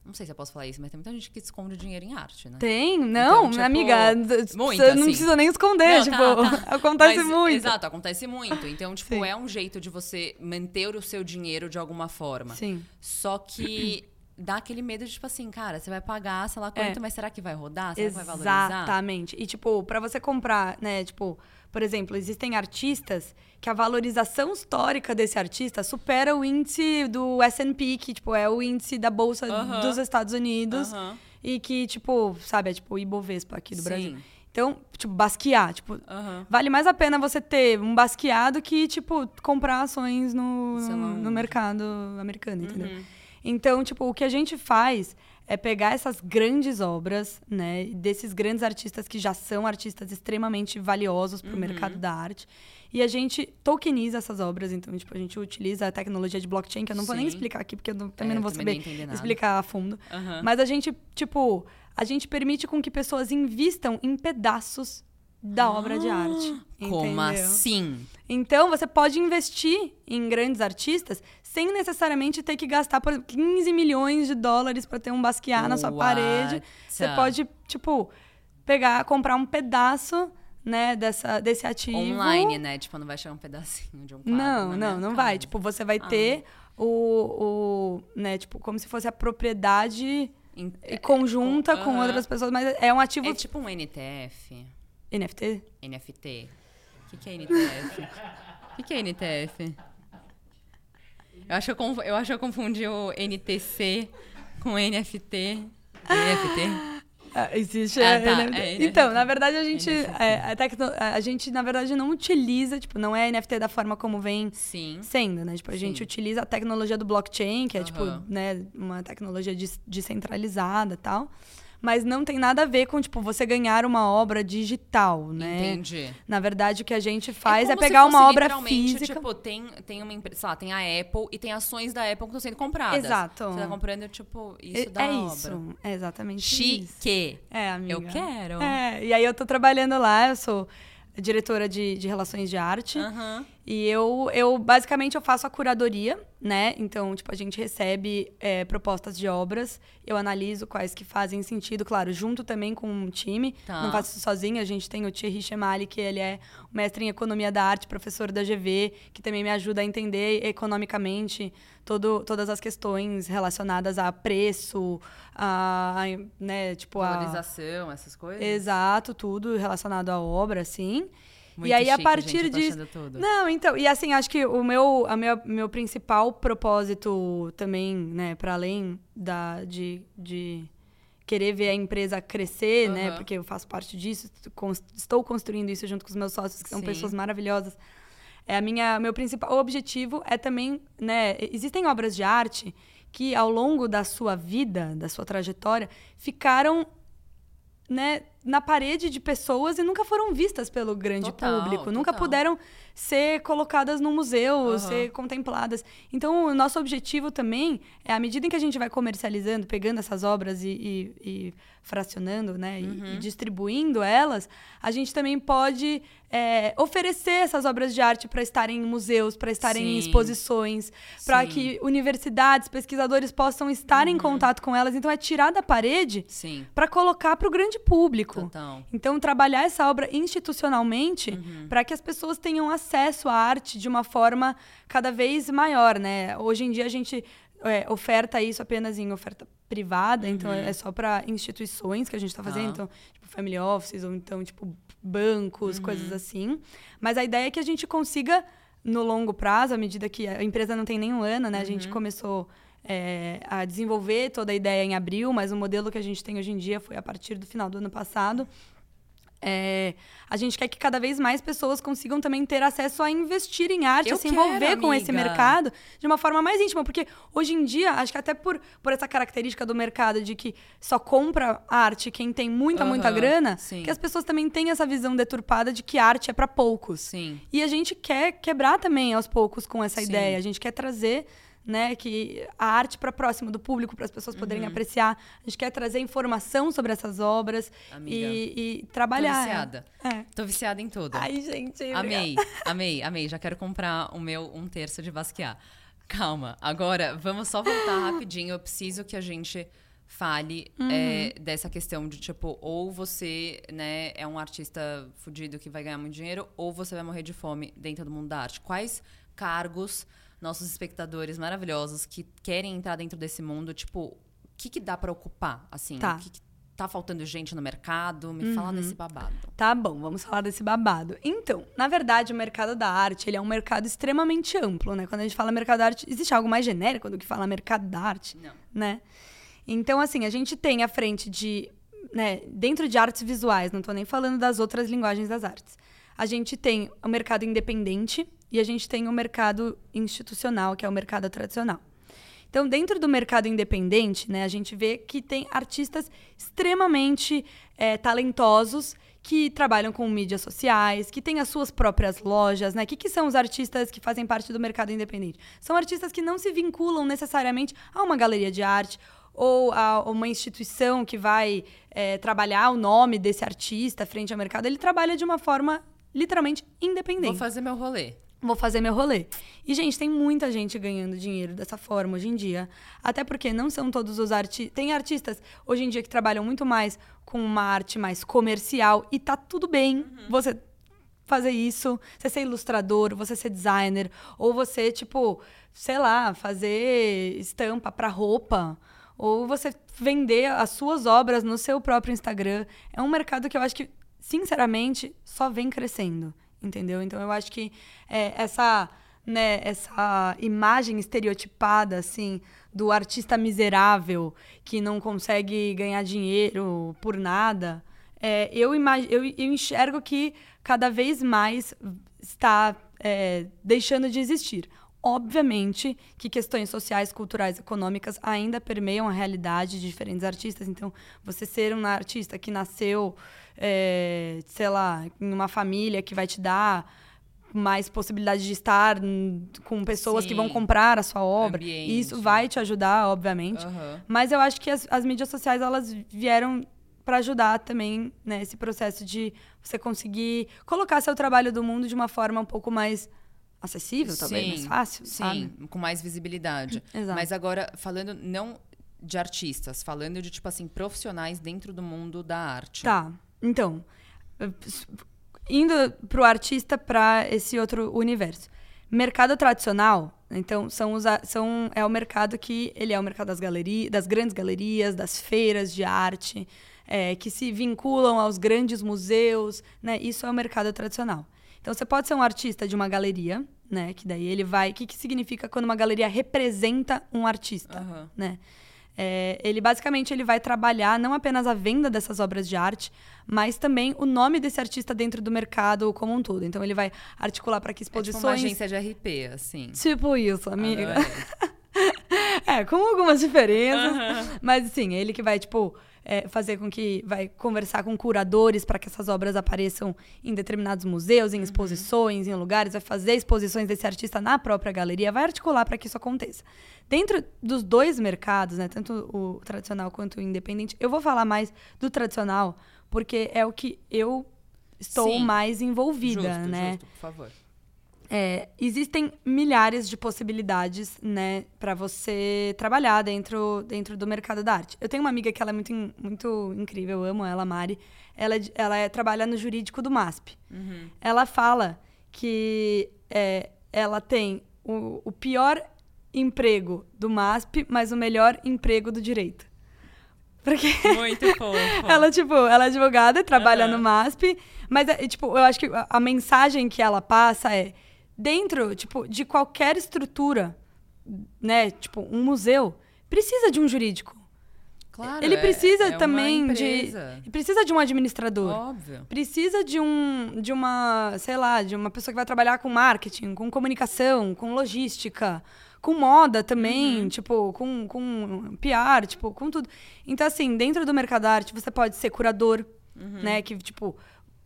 Não sei se eu posso falar isso, mas tem muita gente que esconde dinheiro em arte, né? Tem, não, Então, tipo, minha amiga, muito, você não precisa nem esconder, Não, tipo, tá, tá. acontece Mas, muito. Exato, acontece muito. Então, tipo, Sim. é um jeito de você manter o seu dinheiro de alguma forma. Sim. Só que dá aquele medo de, tipo assim, cara, você vai pagar, sei lá quanto, É. mas será que vai rodar? Será que vai valorizar? Exatamente. E, tipo, pra você comprar, né, tipo, por exemplo, existem artistas que a valorização histórica desse artista supera o índice do S&P, que, tipo, é o índice da Bolsa dos Estados Unidos. E que, tipo, sabe, é tipo o Ibovespa aqui do Sim. Brasil. Então, tipo, Basquiat, tipo, vale mais a pena você ter um Basquiat do que, tipo, comprar ações no, no, no mercado americano, entendeu? Uhum. Então, tipo, o que a gente faz é pegar essas grandes obras, né, desses grandes artistas que já são artistas extremamente valiosos para o Uhum. mercado da arte, e a gente tokeniza essas obras. Então, tipo, a gente utiliza a tecnologia de blockchain, que eu não vou nem Sim. explicar aqui, porque eu não- também É, não vou também saber explicar a fundo. Aham. Mas a gente, tipo, a gente permite com que pessoas invistam em pedaços da obra de arte. Ah, Como entendeu? assim? Então, você pode investir em grandes artistas sem necessariamente ter que gastar por 15 milhões de dólares para ter um Basquiat na sua parede. Você pode, tipo, pegar, comprar um pedaço, né, dessa, desse ativo. Online, né? Tipo, não vai chegar um pedacinho de um quadro Não, não, não vai. casa. Tipo, você vai Ah. ter o, o, né, tipo, como se fosse a propriedade e conjunta com aham. outras pessoas, mas é um ativo É tipo um NTF, NFT. NFT. O que, que é NTF? O que, que é NTF? Eu acho que eu, eu acho que eu confundi o NTC com NFT. NFT? Ah, existe. Ah, é, tá, NFT. é, então, na verdade, a gente. É, a, tecno- a gente, na verdade, não utiliza, tipo, não é NFT da forma como vem Sim. sendo, né? Tipo, a gente Sim. utiliza a tecnologia do blockchain, que é, tipo, Aham. né, uma tecnologia des- descentralizada e tal. Mas não tem nada a ver com, tipo, você ganhar uma obra digital, né? Entendi. Na verdade, o que a gente faz é, se pegar uma obra física. Tipo, tem, tem uma empresa, sei lá, tem a Apple e tem ações da Apple que estão sendo compradas. Exato. Você tá comprando, tipo, isso é da é obra. isso. É exatamente isso. Chique. É, amiga. Eu quero. É, e aí eu tô trabalhando lá, eu sou diretora de, de relações de arte. Aham. E eu, eu, basicamente, eu faço a curadoria, né? Então, tipo, a gente recebe é, propostas de obras, eu analiso quais que fazem sentido, claro, junto também com um time. Tá. Não faço isso sozinha, a gente tem o Thierry Chemali, que ele é mestre em Economia da Arte, professor da GV, que também me ajuda a entender economicamente todo, todas as questões relacionadas a preço, a, a, né, tipo, a... Valorização, essas coisas. Exato, tudo relacionado à obra, assim. Muito e aí, a chique, partir gente, disso. tudo. Não, então, e assim, acho que o meu, a meu, meu principal propósito também, né, para além da, de, de querer ver a empresa crescer, né, Aham. porque eu faço parte disso, estou construindo isso junto com os meus sócios, que são Sim. pessoas maravilhosas. É a minha, meu principal objetivo é também, né, existem obras de arte que ao longo da sua vida, da sua trajetória, ficaram né, na parede de pessoas e nunca foram vistas pelo grande Total, público, nunca total. puderam ser colocadas no museu, Aham. ser contempladas. Então, o nosso objetivo também é, à medida em que a gente vai comercializando, pegando essas obras e, e- e fracionando, né, e- Uhum. e, distribuindo elas, a gente também pode é, oferecer essas obras de arte para estarem em museus, para estarem em Sim. exposições, para que universidades, pesquisadores possam estar Uhum. em contato com elas. Então, é tirar da parede para colocar para o grande público. total. Então, trabalhar essa obra institucionalmente Uhum. para que as pessoas tenham acesso à arte de uma forma cada vez maior, né? Hoje em dia a gente é, oferta isso apenas em oferta privada, então é só para instituições que a gente está fazendo, Uhum. Tá. então, tipo, family offices, ou então, tipo, bancos, Uhum. coisas assim. Mas a ideia é que a gente consiga, no longo prazo, à medida que a empresa não tem nenhum ano, né? A Uhum. gente começou é, a desenvolver toda a ideia em abril, mas o modelo que a gente tem hoje em dia foi a partir do final do ano passado. É, a gente quer que cada vez mais pessoas consigam também ter acesso a investir em arte, Eu a se envolver quero, com esse mercado de uma forma mais íntima. Porque hoje em dia, acho que até por, por essa característica do mercado de que só compra arte quem tem muita, muita Aham, grana, sim. que as pessoas também têm essa visão deturpada de que arte é para poucos. Sim. E a gente quer quebrar também aos poucos com essa Sim. ideia. A gente quer trazer né, que a arte para próximo do público, para as pessoas poderem Uhum. apreciar. A gente quer trazer informação sobre essas obras Amiga, e, e Tô trabalhar. viciada. É. Tô viciada em tudo. Ai, gente. Amei, amei, amei. Já quero comprar o meu um terço de Basquiat. Calma, agora vamos só voltar rapidinho. Eu preciso que a gente fale Uhum. é, dessa questão de tipo, ou você né, é um artista fudido que vai ganhar muito dinheiro, ou você vai morrer de fome dentro do mundo da arte. Quais cargos nossos espectadores maravilhosos que querem entrar dentro desse mundo, tipo, que, que dá para ocupar? Assim, Tá. o que, que tá faltando gente no mercado? Me fala desse babado. Tá bom, vamos falar desse babado. Então, na verdade, o mercado da arte, ele é um mercado extremamente amplo, né? Quando a gente fala mercado da arte, existe algo mais genérico do que falar mercado da arte, Não. né? Então, assim, a gente tem à frente de, né, dentro de artes visuais, não tô nem falando das outras linguagens das artes. A gente tem o mercado independente e a gente tem o mercado institucional, que é o mercado tradicional. Então, dentro do mercado independente, né, a gente vê que tem artistas extremamente eh, talentosos que trabalham com mídias sociais, que têm as suas próprias lojas, né? O que, que são os artistas que fazem parte do mercado independente? São artistas que não se vinculam necessariamente a uma galeria de arte ou a uma instituição que vai eh, trabalhar o nome desse artista frente ao mercado. Ele trabalha de uma forma literalmente independente Vou fazer meu rolê. Vou fazer meu rolê. E, gente, tem muita gente ganhando dinheiro dessa forma hoje em dia. Até porque não são todos os artistas. Tem artistas hoje em dia que trabalham muito mais com uma arte mais comercial e tá tudo bem você fazer isso, você ser ilustrador, você ser designer, ou você, tipo, sei lá, fazer estampa para roupa, ou você vender as suas obras no seu próprio Instagram. É um mercado que eu acho que, sinceramente, só vem crescendo, entendeu? Então eu acho que é, essa, né, essa imagem estereotipada, assim, do artista miserável que não consegue ganhar dinheiro por nada, é, eu, eu, eu enxergo que cada vez mais está é, deixando de existir. Obviamente que questões sociais, culturais, econômicas ainda permeiam a realidade de diferentes artistas. Então, você ser um artista que nasceu, é, sei lá, em uma família que vai te dar mais possibilidade de estar com pessoas que Sim. vão comprar a sua obra. Ambiente. Isso vai te ajudar, obviamente. Aham. Mas eu acho que as, as mídias sociais elas vieram para ajudar também né, esse processo de você conseguir colocar seu trabalho do mundo de uma forma um pouco mais acessível, talvez mais fácil, Sim, sabe? com mais visibilidade. Exato. Mas agora, falando não de artistas, falando de, tipo assim, profissionais dentro do mundo da arte. Tá. Então, indo pro artista para esse outro universo. Mercado tradicional, então são os são é o mercado que ele é o mercado das galerias, das grandes galerias, das feiras de arte, é, que se vinculam aos grandes museus, né? Isso é o mercado tradicional. Então você pode ser um artista de uma galeria, né? Que daí ele vai. O que, que significa quando uma galeria representa um artista, Aham. né? É, ele basicamente ele vai trabalhar não apenas a venda dessas obras de arte, mas também o nome desse artista dentro do mercado como um todo. Então ele vai articular para que É tipo exposições. uma agência de RP, assim. Tipo isso, amiga. Adorei. É, com algumas diferenças. Mas sim, é ele que vai, tipo, é, fazer com que. Vai conversar com curadores para que essas obras apareçam em determinados museus, em exposições, em lugares, vai fazer exposições desse artista na própria galeria, vai articular para que isso aconteça. Dentro dos dois mercados, né, tanto o tradicional quanto o independente, eu vou falar mais do tradicional, porque é o que eu estou Sim. mais envolvida, justo, né? justo, por favor. É, existem milhares de possibilidades, né, para você trabalhar dentro, dentro do mercado da arte. Eu tenho uma amiga que ela é muito, muito incrível, eu amo ela, Mari. Ela, é ela é- trabalha no jurídico do MASP. Uhum. Ela fala que é, ela tem o, o pior emprego do MASP, mas o melhor emprego do direito. Porque Muito fofo. ela, tipo, ela é advogada, trabalha Aham. no MASP, mas, é, tipo, eu acho que a mensagem que ela passa é, dentro, tipo, de qualquer estrutura, né, tipo, um museu, precisa de um jurídico. Claro, Ele é- precisa é uma também de... Precisa de um administrador. Óbvio. Precisa de um, de uma, sei lá, de uma pessoa que vai trabalhar com marketing, com comunicação, com logística, com moda também, Uhum. tipo, com, com PR, tipo, com tudo. Então, assim, dentro do mercado arte, você pode ser curador, Uhum. né? Que, tipo,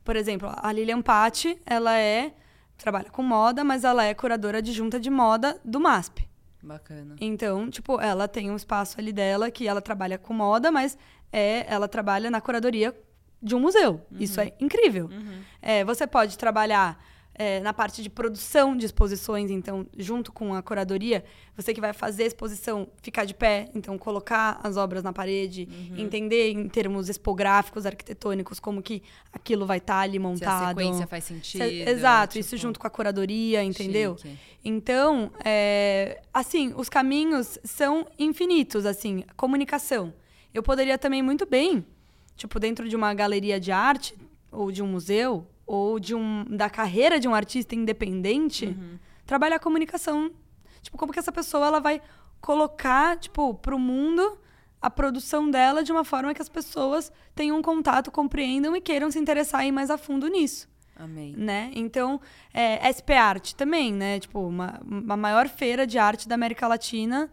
por exemplo, a Lilian Patti, ela é, trabalha com moda, mas ela é curadora adjunta de moda do MASP. Bacana. Então, tipo, ela tem um espaço ali dela que ela trabalha com moda, mas é, ela trabalha na curadoria de um museu. Isso é incrível. É, você pode trabalhar é, na parte de produção de exposições, então, junto com a curadoria, você que vai fazer a exposição ficar de pé, então, colocar as obras na parede, uhum. entender em termos expográficos, arquitetônicos, como que aquilo vai estar tá ali montado. Se a sequência faz sentido. Se, exato, tipo... isso junto com a curadoria, entendeu? Chique. Então, é, assim, os caminhos são infinitos, assim, comunicação. Eu poderia também muito bem, tipo, dentro de uma galeria de arte ou de um museu, ou de um, da carreira de um artista independente, uhum. trabalhar a comunicação. Tipo, como que essa pessoa ela vai colocar, tipo, pro mundo a produção dela de uma forma que as pessoas tenham um contato, compreendam e queiram se interessar em mais a fundo nisso. Amém. Né? Então, é, SP Arte também, né? Tipo, uma, uma maior feira de arte da América Latina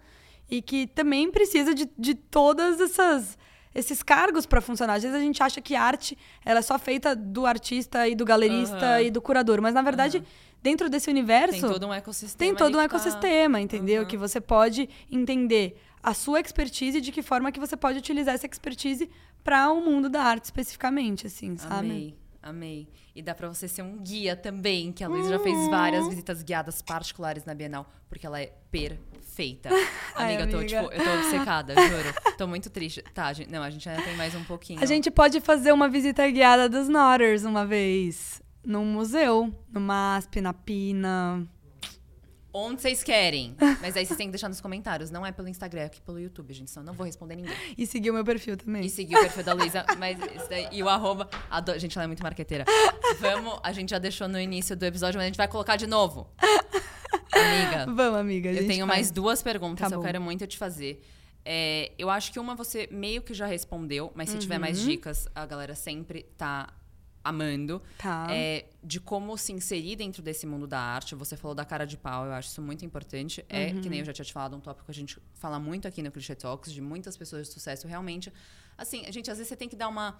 e que também precisa de, de todas essas esses cargos para funcionar. Às vezes a gente acha que arte ela é só feita do artista e do galerista uhum. e do curador, mas na verdade, uhum. dentro desse universo tem todo um ecossistema. Tem todo um tá ecossistema, tá... entendeu? Uhum. Que você pode entender a sua expertise e de que forma que você pode utilizar essa expertise para o mundo da arte especificamente, assim, sabe? Amei. Amei. E dá para você ser um guia também, que a Luísa já fez várias uhum. visitas guiadas particulares na Bienal, porque ela é perfeita. Amiga, Ai, eu tô, tipo, eu tô obcecada, juro. Tô muito triste. Tá, gente, não, a gente ainda tem mais um pouquinho. A gente pode fazer uma visita guiada dos Notters uma vez. Num museu, no MASP, na Pina. Onde vocês querem. Mas aí vocês têm que deixar nos comentários. Não é pelo Instagram, é aqui pelo YouTube, gente. Senão não vou responder ninguém. E seguir o meu perfil também. E seguir o perfil da Luísa. Mas daí, e o arroba. Adoro, gente, ela é muito marqueteira. Vamos. A gente já deixou no início do episódio, mas a gente vai colocar de novo. Amiga. Vamos, amiga. eu tenho faz. mais duas perguntas, tá eu quero muito te fazer. É, eu acho que uma você meio que já respondeu, mas se uhum. tiver mais uhum. dicas, a galera sempre tá amando. Tá. É, de como se inserir dentro desse mundo da arte. Você falou da cara de pau, eu acho isso muito importante. É, uhum. que nem eu já tinha te falado, um tópico que a gente fala muito aqui no Cliché Talks, de muitas pessoas de sucesso realmente. Assim, a gente, às vezes você tem que dar uma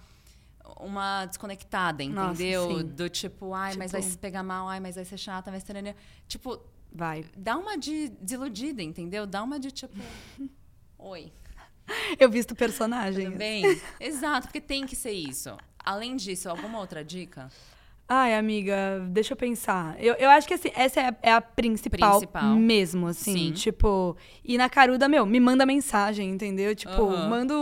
uma desconectada, entendeu? Nossa, Do tipo, ai, tipo... mas vai se pegar mal, ai, mas vai ser chata, vai ser... Tipo, vai. Dá uma de desiludida, entendeu? Dá uma de tipo, oi. Eu visto personagem. Tudo bem? Exato, porque tem que ser isso. Além disso, alguma outra dica? Ai, amiga, deixa eu pensar. Eu, eu acho que assim, essa é a, é a principal, principal, mesmo, assim. Sim. Tipo, e na caruda, meu, me manda mensagem, entendeu? Tipo, uhum. manda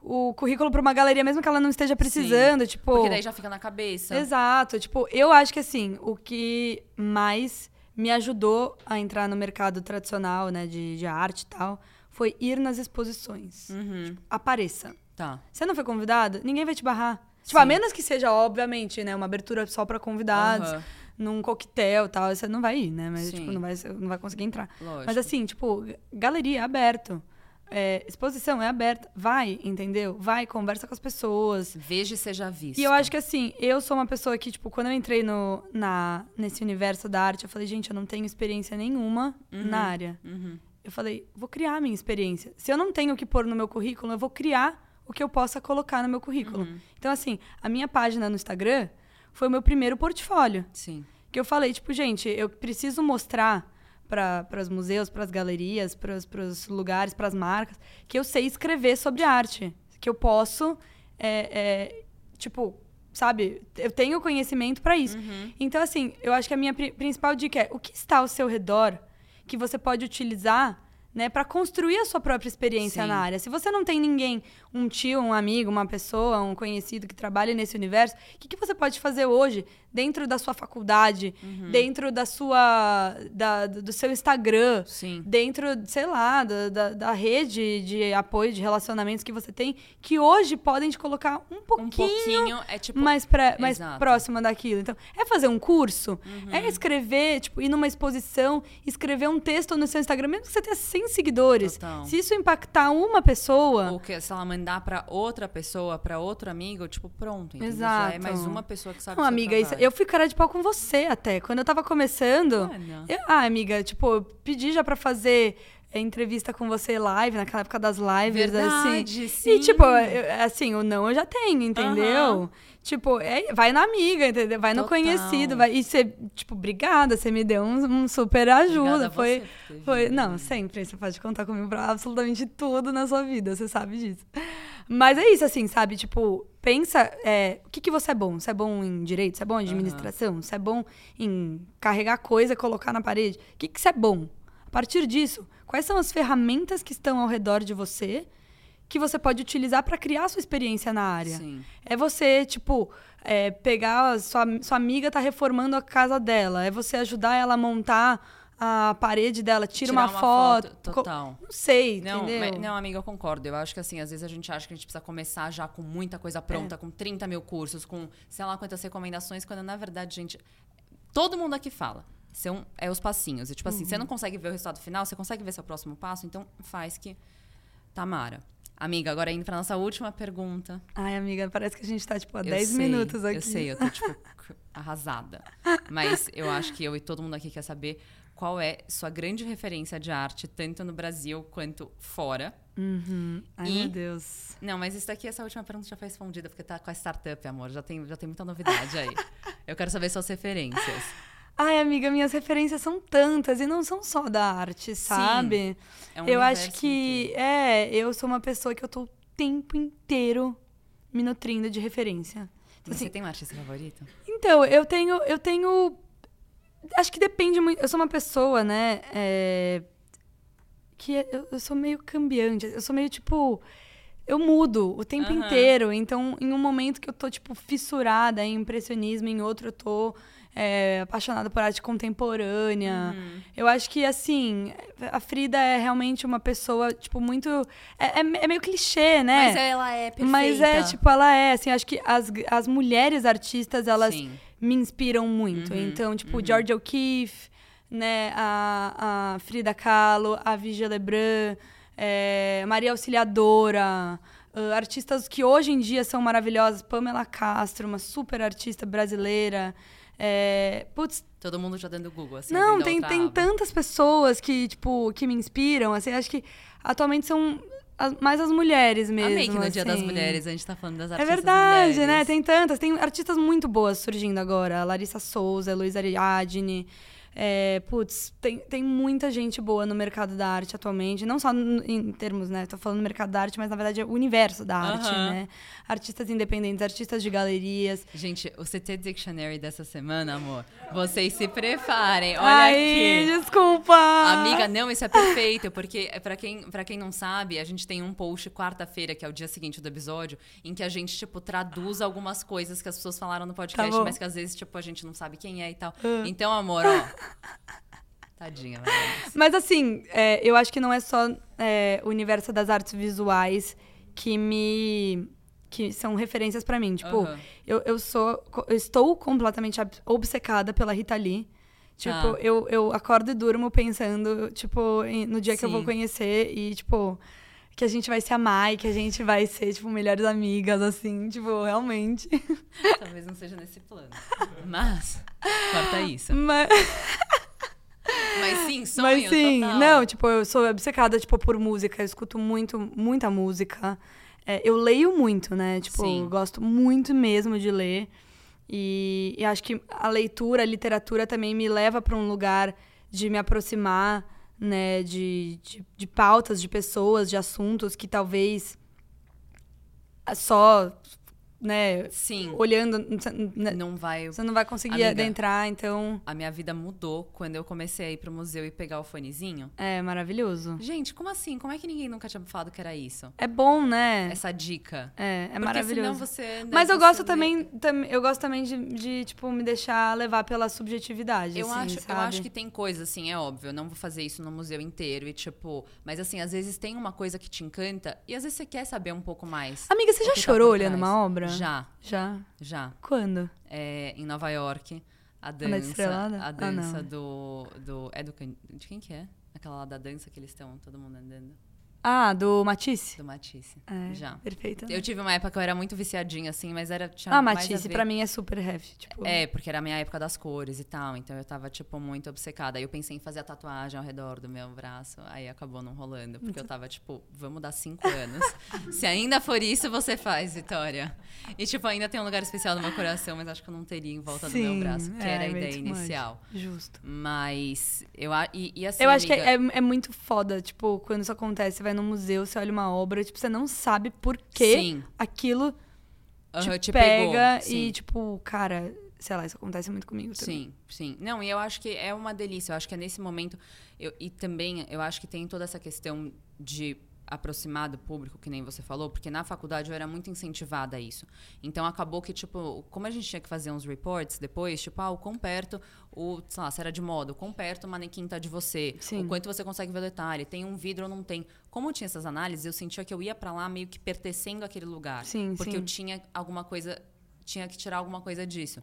o, currículo pra uma galeria, mesmo que ela não esteja precisando, Sim. tipo. Porque daí já fica na cabeça. Exato. Tipo, eu acho que assim, o que mais me ajudou a entrar no mercado tradicional, né, de, de arte e tal, foi ir nas exposições. Uhum. Tipo, apareça. Tá. Você não foi convidado? Ninguém vai te barrar. Tipo, a menos que seja, obviamente, né, uma abertura só para convidados, uhum. num coquetel e tal, você não vai ir, né? Mas, Sim. tipo, não vai, não vai conseguir entrar. Lógico. Mas assim, tipo, galeria é aberto. É, exposição é aberta. Vai, entendeu? Vai, conversa com as pessoas. Veja e seja visto. E eu acho que assim, eu sou uma pessoa que, tipo, quando eu entrei no, na, nesse universo da arte, eu falei, gente, eu não tenho experiência nenhuma uhum. na área. Uhum. Eu falei, vou criar a minha experiência. Se eu não tenho o que pôr no meu currículo, eu vou criar o que eu possa colocar no meu currículo. Uhum. Então, assim, a minha página no Instagram foi o meu primeiro portfólio. Sim. Que eu falei, tipo, gente, eu preciso mostrar para os museus, para as galerias, para os lugares, para as marcas, que eu sei escrever sobre arte. Que eu posso, é, é, tipo, sabe? Eu tenho conhecimento para isso. Uhum. Então, assim, eu acho que a minha pri principal dica é o que está ao seu redor que você pode utilizar né, para construir a sua própria experiência Sim. na área. Se você não tem ninguém, um tio, um amigo, uma pessoa, um conhecido que trabalhe nesse universo, o que, que você pode fazer hoje dentro da sua faculdade, uhum. dentro da sua da, do seu Instagram, Sim. dentro, sei lá, da, da, da, rede de apoio, de relacionamentos que você tem, que hoje podem te colocar um pouquinho, um pouquinho é tipo mais, pra, mais próxima daquilo. Então, é fazer um curso, uhum. é escrever, tipo, ir numa exposição, escrever um texto no seu Instagram, mesmo que você tenha 100 seguidores. Total. Se isso impactar uma pessoa, ou que se ela mandar para outra pessoa, para outro amigo, tipo, pronto, entendeu? Exato. Já é mais uma pessoa que sabe Não, amiga, isso, eu fui cara de pau com você até. Quando eu tava começando. Eu, ah, amiga, tipo, eu pedi já pra fazer é, entrevista com você live, naquela época das lives, Verdade, assim. Sim. E, tipo, eu, assim, o não eu já tenho, entendeu? Uhum. Tipo, é, vai na amiga, entendeu? Vai Total. no conhecido. Vai, e você, tipo, obrigada, você me deu um, um super ajuda. foi, foi. Não, sempre. Você pode contar comigo pra absolutamente tudo na sua vida, você sabe disso. Mas é isso, assim, sabe? Tipo, pensa é, o que, que você é bom. Você é bom em direito? Você é bom em administração? Você é bom em carregar coisa, colocar na parede? O que, que você é bom? A partir disso, quais são as ferramentas que estão ao redor de você que você pode utilizar para criar sua experiência na área? Sim. É você, tipo, é, pegar. Sua, sua amiga tá reformando a casa dela. É você ajudar ela a montar a parede dela, tira Tirar uma, uma foto. foto, total. Não sei, Não, entendeu? não, amiga, eu concordo. Eu acho que assim, às vezes a gente acha que a gente precisa começar já com muita coisa É. pronta, com 30 mil cursos, com sei lá quantas recomendações, quando na verdade, gente, todo mundo aqui fala. São é os passinhos. E, tipo assim, Uhum. você não consegue ver o resultado final, você consegue ver seu próximo passo, então faz que. Tamara. Amiga, agora indo pra nossa última pergunta. Ai, amiga, parece que a gente tá, tipo, há Eu 10 sei, minutos aqui. Eu sei, eu tô, tipo, arrasada. Mas eu acho que eu e todo mundo aqui quer saber qual é sua grande referência de arte, tanto no Brasil quanto fora. Uhum. Ai, E- meu Deus. Não, mas isso daqui, essa última pergunta já foi respondida, porque tá com a startup, amor. Já tem, já tem muita novidade aí. Eu quero saber suas referências. Ai, amiga, minhas referências são tantas e não são só da arte, sabe? É um eu acho que, inteiro. é, eu sou uma pessoa que eu tô o tempo inteiro me nutrindo de referência. Então, Você assim, tem um artista favorito? Então, eu tenho. Eu tenho. Acho que depende muito. Eu sou uma pessoa, né? é, que eu, eu sou meio cambiante. Eu sou meio tipo. Eu mudo o tempo Aham. inteiro. Então, em um momento que eu tô, tipo, fissurada em impressionismo, em outro eu tô é, apaixonada por arte contemporânea. Uhum. Eu acho que, assim, a Frida é realmente uma pessoa, tipo, muito. É, é- é meio clichê, né? Mas ela é perfeita. Mas é, tipo, ela é, assim, acho que as, as mulheres artistas, elas Sim. Me inspiram muito. Uhum, Então, tipo, uhum. George O'Keeffe, né, a, a Frida Kahlo, a Vigia Lebrun, é, Maria Auxiliadora, ah, artistas que hoje em dia são maravilhosas, Pamela Castro, uma super artista brasileira. É, putz, Todo mundo já dando Google, assim. não, tem, tem tantas pessoas que, tipo, que me inspiram, assim, acho que atualmente são as- mais as mulheres mesmo, Amei que no Dia das assim. Mulheres a gente tá falando das É artistas verdade, mulheres. né? Tem tantas. Tem artistas muito boas surgindo agora. A Larissa Souza, a Luísa Ariadne. É, putz, tem, tem muita gente boa no mercado da arte atualmente. Não só em termos, né? Tô falando mercado da arte, mas na verdade é o universo da arte, né? Artistas independentes, artistas de galerias. Gente, o CT Dictionary dessa semana, amor, vocês se preparem. Olha Ai, aqui. desculpa! Amiga, não, isso é perfeito, porque é, pra quem, pra quem não sabe, a gente tem um post quarta-feira, que é o dia seguinte do episódio, em que a gente, tipo, traduz algumas coisas que as pessoas falaram no podcast, Tá mas que às vezes, tipo, a gente não sabe quem é e tal. Ah. Então, amor, ó. Tadinha, velho. Mas assim, é, eu acho que não é só é, o universo das artes visuais que me. que são referências pra mim. Tipo, eu, eu sou. Eu estou completamente ob- obcecada pela Rita Lee. Tipo, Tá. eu, eu acordo e durmo pensando, tipo, no dia que eu vou Sim. conhecer e, tipo, que a gente vai se amar e que a gente vai ser, tipo, melhores amigas, assim, tipo, realmente. Talvez não seja nesse plano. Mas, corta isso. Mas, Mas sim, sonho, mas sim, total. não, tipo, eu sou obcecada, tipo, por música, eu escuto muito, muita música. É, eu leio muito, né? Tipo, Sim. eu gosto muito mesmo de ler. E, e acho que a leitura, a literatura também me leva para um lugar de me aproximar, né? De, de, de pautas, de pessoas, de assuntos que talvez só, né? Sim, Olhando, né, não vai... você não vai conseguir Amiga. adentrar, então A minha vida mudou quando eu comecei a ir pro museu e pegar o fonezinho. é maravilhoso. Gente, como assim? Como é que ninguém nunca tinha me falado que era isso? É bom, né? Essa dica. É, é Porque maravilhoso. senão você... Mas eu você gosto também, tam- eu gosto também de, de, tipo, me deixar levar pela subjetividade, Eu, assim, acho, eu sabe? acho que tem coisa, assim, é óbvio. Eu não vou fazer isso no museu inteiro e, tipo... Mas, assim, às vezes tem uma coisa que te encanta e às vezes você quer saber um pouco mais. Amiga, você já tá chorou por olhando uma obra? Já, Já? já. Quando? É, em Nova York, a dança... Estrelada? A Ah, dança não. do, do... É do... De quem que é? Aquela lá da dança que eles estão, todo mundo andando. Ah, do Matisse? Do Matisse. É, Já. Perfeito. Eu tive uma época que eu era muito viciadinha, assim, mas era... Tinha Ah, Matisse, pra mim é super heavy. Tipo, É, porque era a minha época das cores e tal, então eu tava, tipo, muito obcecada. Aí eu pensei em fazer a tatuagem ao redor do meu braço, aí acabou não rolando, porque eu tava, tipo, vamos dar cinco anos. Se ainda for isso, você faz, Vitória. E, tipo, ainda tem um lugar especial no meu coração, mas acho que eu não teria em volta do meu Sim, braço, que é, era a meio ideia much. inicial. Justo. Mas, eu e, e assim, eu acho amiga, que é, é muito foda, tipo, quando isso acontece, você vai vai num museu, você olha uma obra, tipo, você não sabe por que Sim. aquilo te, te pega pegou. E, tipo, cara, sei lá, isso acontece muito comigo também. Sim, sim. Não, e eu acho que é uma delícia. Eu acho que é nesse momento. eu- e também eu acho que tem toda essa questão de aproximar do público, que nem você falou, porque na faculdade eu era muito incentivada a isso. Então acabou que, tipo, como a gente tinha que fazer uns reports depois, tipo, ah, o quão perto, o, sei lá, se era de moda, o quão perto o manequim tá de você, Sim. o quanto você consegue ver o detalhe, tem um vidro ou não tem. Como eu tinha essas análises, eu sentia que eu ia pra lá meio que pertencendo àquele lugar. Sim, porque sim. eu tinha alguma coisa, tinha que tirar alguma coisa disso.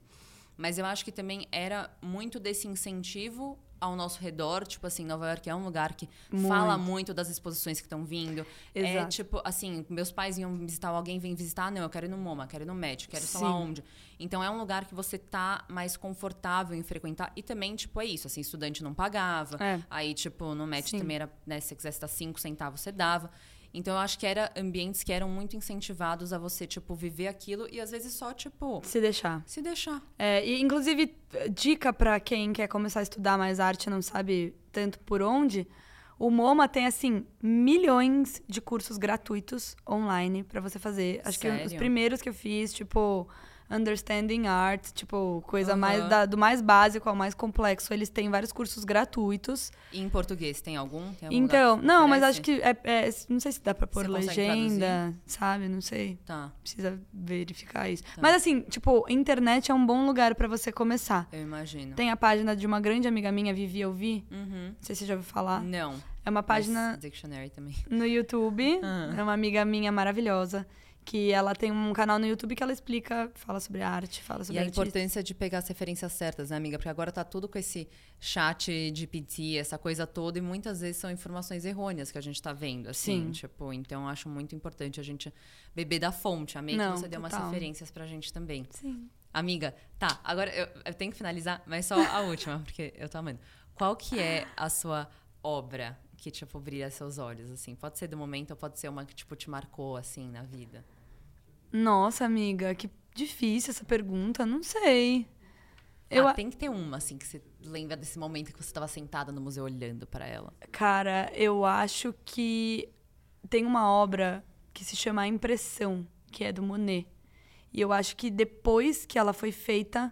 Mas eu acho que também era muito desse incentivo ao nosso redor. Tipo assim, Nova York é um lugar que fala muito das exposições que estão vindo. É Exato. tipo, assim, meus pais iam visitar, alguém vem visitar, "Ah, não, eu quero ir no MoMA, quero ir no Met, quero ir sei lá Sim. onde. Então é um lugar que você tá mais confortável em frequentar. E também, tipo, é isso, assim, estudante não pagava. É. Aí, tipo, no Met Sim. também era, né, se você quisesse dar 5 centavos, você dava. Então eu acho que era ambientes que eram muito incentivados a você, tipo, viver aquilo e às vezes só, tipo, Se deixar. se deixar. É, e, inclusive, dica pra quem quer começar a estudar mais arte e não sabe tanto por onde, o MoMA tem, assim, milhões de cursos gratuitos online pra você fazer. Acho que os Sério? primeiros que eu fiz, tipo, Understanding Art, tipo, coisa Aham. mais da- do mais básico ao mais complexo, eles têm vários cursos gratuitos. E em português, tem algum? Tem algum Então, não, mas acho que é, é- não sei se dá pra pôr Você legenda, sabe? Não sei. Tá, Precisa verificar isso. Mas assim, tipo, internet é um bom lugar pra você começar. eu imagino. Tem a página de uma grande amiga minha, Vivi Eu Vi. Uhum. Não sei se você já ouviu falar. Não. É uma página mas Dictionary também. no YouTube. Ah. É uma amiga minha maravilhosa. Que ela tem um canal no YouTube que ela explica, fala sobre arte, fala E sobre a artista. importância de pegar as referências certas, né, amiga? Porque agora tá tudo com esse chat de PT, essa coisa toda, e muitas vezes são informações errôneas que a gente tá vendo, assim. Sim. Tipo, então eu acho muito importante a gente beber da fonte. Amei Não, que você deu umas total. referências pra gente também. Sim. Amiga, tá, agora eu, eu tenho que finalizar, mas só a última, porque eu tô amando. Qual que é a sua obra que, tipo, brilha seus olhos, assim? Pode ser do momento ou pode ser uma que, tipo, te marcou, assim, na vida? Nossa, amiga, que difícil essa pergunta. Não sei. Eu, ah, tem que ter uma, assim, que você lembra desse momento que você tava sentada no museu olhando pra ela. Cara, eu acho que tem uma obra que se chama A Impressão, que é do Monet. E eu acho que depois que ela foi feita,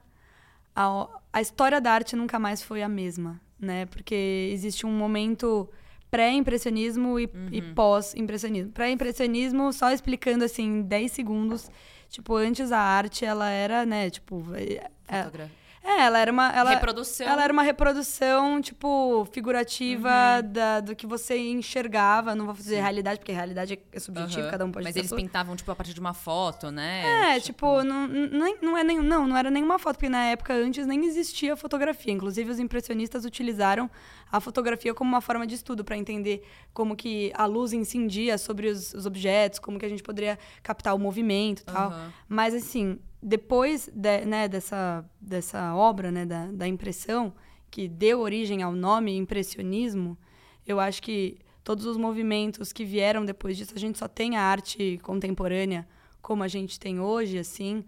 a, a história da arte nunca mais foi a mesma, né? Porque existe um momento pré-impressionismo e, e pós-impressionismo. Pré-impressionismo, só explicando assim, em 10 segundos, tipo, antes a arte, ela era, né, tipo... é- é- é, ela era uma. Ela, Reprodução. Ela era uma reprodução, tipo, figurativa da, do que você enxergava. Não vou fazer realidade, porque realidade é subjetiva, Aham. cada um pode Mas eles pintavam, tipo, a partir de uma foto, né? É, tipo, não, não, não, é nem, não, não era nenhuma foto, porque na época antes nem existia fotografia. Inclusive, os impressionistas utilizaram a fotografia como uma forma de estudo para entender como que a luz incidia sobre os, os objetos, como que a gente poderia captar o movimento tal. Aham. Mas, assim, depois de- né, dessa, dessa obra, né, da, da impressão, que deu origem ao nome impressionismo, eu acho que todos os movimentos que vieram depois disso, a gente só tem a arte contemporânea como a gente tem hoje, assim,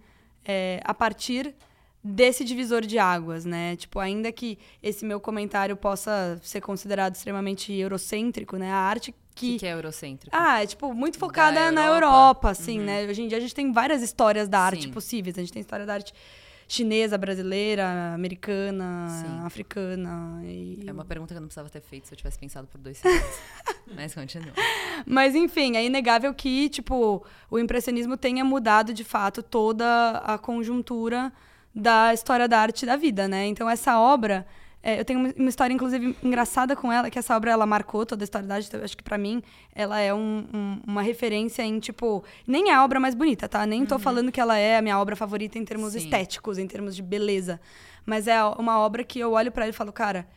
é, a partir desse divisor de águas, né? Tipo, ainda que esse meu comentário possa ser considerado extremamente eurocêntrico, né? A arte que... que, que é eurocênrico? Ah, é tipo, muito focada Da na Europa. Europa, assim, né? Hoje em dia a gente tem várias histórias da arte Sim. possíveis. A gente tem história da arte chinesa, brasileira, americana, Sim. africana. E... É uma pergunta que eu não precisava ter feito se eu tivesse pensado por dois segundos. Mas continua. Mas, enfim, é inegável que, tipo, o impressionismo tenha mudado, de fato, toda a conjuntura da história da arte da vida, né? Então, essa obra... é, eu tenho uma- história, inclusive, engraçada com ela, que essa obra, ela marcou toda a história da arte. Então, eu acho que, pra mim, ela é um- um- uma referência em, tipo... Nem é a obra mais bonita, tá? Nem tô falando que ela é a minha obra favorita em termos Sim. estéticos, em termos de beleza. Mas é uma obra que eu olho pra ela e falo, cara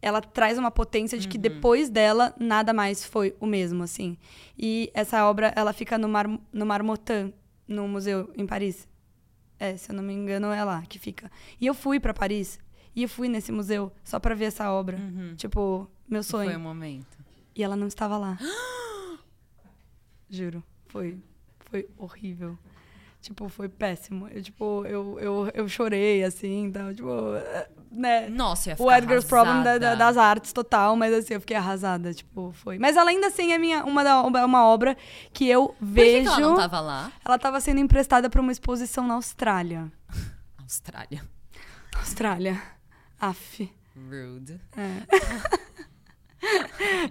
ela traz uma potência de que depois dela nada mais foi o mesmo, assim. E essa obra, ela fica no, Mar, no Marmottan, no museu em Paris. É, se eu não me engano, é lá que fica. E eu fui pra Paris, e eu fui nesse museu só pra ver essa obra. Tipo, meu sonho. Foi um momento. E ela não estava lá. Juro. Foi, foi horrível. Tipo, foi péssimo. Eu, tipo, eu, eu, eu chorei, assim, então, tipo... né? Nossa, eu ia ficar o Edgar's Problem da- da- arrasada. das artes total, mas assim, eu fiquei arrasada, tipo, foi. Mas ela ainda assim é minha, uma, da, uma obra que eu Por que, vejo. que ela não tava lá? ela tava sendo emprestada pra uma exposição na Austrália. Austrália. Austrália. Aff. Rude.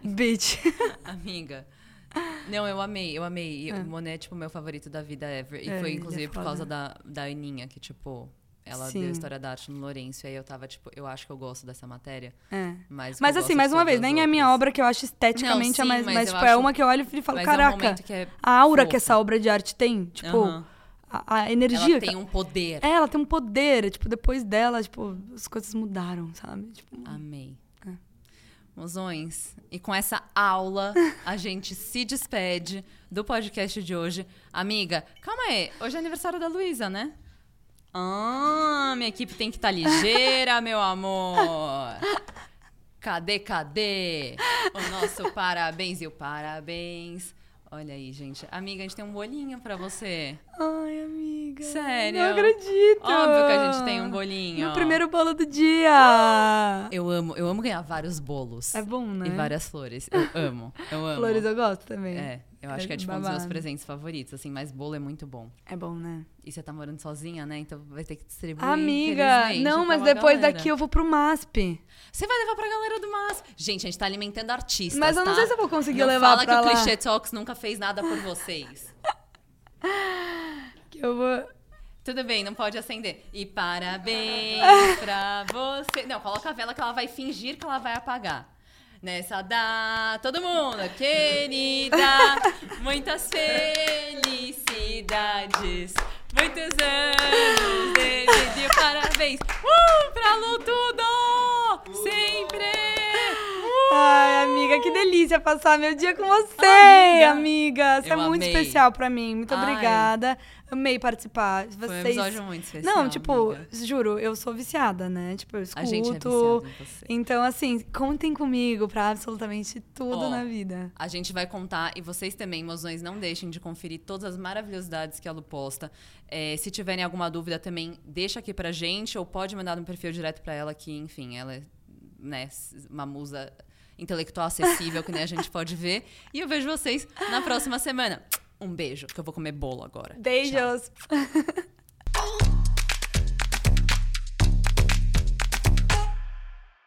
Bitch. Amiga. Não, eu amei, eu amei. E O Monet é, tipo, meu favorito da vida ever. E É, foi, é inclusive, por causa da, da Aninha, que, tipo, ela Sim. deu História da Arte no Lourenço. E aí eu tava, tipo, eu acho que eu gosto dessa matéria. É. Mas, Mas assim, mais uma vez, nem é a minha outras. obra que eu acho esteticamente, Não, sim, mas, mas mas, eu tipo, é acho- uma que eu olho e falo, Mas é um caraca, momento que é a aura fofo. que essa obra de arte tem, tipo, Aham. a, a energia. Ela tem um poder. É, ela tem um poder, tipo, depois dela, tipo, as coisas mudaram, sabe? Tipo, Amei. Mozões. E com essa aula, a gente se despede do podcast de hoje. Amiga, calma aí. Hoje é aniversário da Luísa, né? Ah, minha equipe tem que estar ligeira, meu amor. Cadê, cadê? O nosso parabéns e o parabéns. Olha aí, gente. Amiga, a gente tem um bolinho pra você. ai, amiga. Sério? Não acredito. Óbvio que a gente tem um bolinho. No primeiro bolo do dia. Eu amo, eu amo ganhar vários bolos. É bom, né? E várias flores. Eu amo. Eu amo. Flores eu gosto também. É, eu acho que é tipo um dos meus babado. presentes favoritos, assim, mas bolo é muito bom. É bom, né? E você tá morando sozinha, né? Então vai ter que distribuir. Amiga, não, mas depois galera. daqui eu vou pro MASP. Você vai levar pra galera do MAS. Gente, a gente tá alimentando artistas. Mas eu não tá? sei se eu vou conseguir não levar fala pra que lá. o Clichê Talks nunca fez nada por vocês. Que eu vou. Tudo bem, não pode acender. E parabéns pra você. Não, coloca a vela que ela vai fingir que ela vai apagar. Nessa data, todo mundo, querida, muitas felicidades, muitos anos de. Parabéns uh, pra Lu Tudo! Sempre! Ai, amiga, que delícia passar meu dia com você, Amiga. amiga. Você é Eu muito amei. especial pra mim. Muito Ai. obrigada. Amei participar. Vocês... Foi um episódio muito especial. Não, tipo, amiga. juro, eu sou viciada, né? Tipo, eu escuto. A gente é viciado em você. Então, assim, contem comigo pra absolutamente tudo na vida. A gente vai contar, e vocês também, mozões, não deixem de conferir todas as maravilhosidades que a Lu posta. É, se tiverem alguma dúvida também, deixa aqui pra gente, ou pode mandar no perfil direto pra ela, que, enfim, ela é né, uma musa intelectual acessível, que nem a gente pode ver. E eu vejo vocês na próxima semana. Um beijo, que eu vou comer bolo agora. Tchau. Beijos!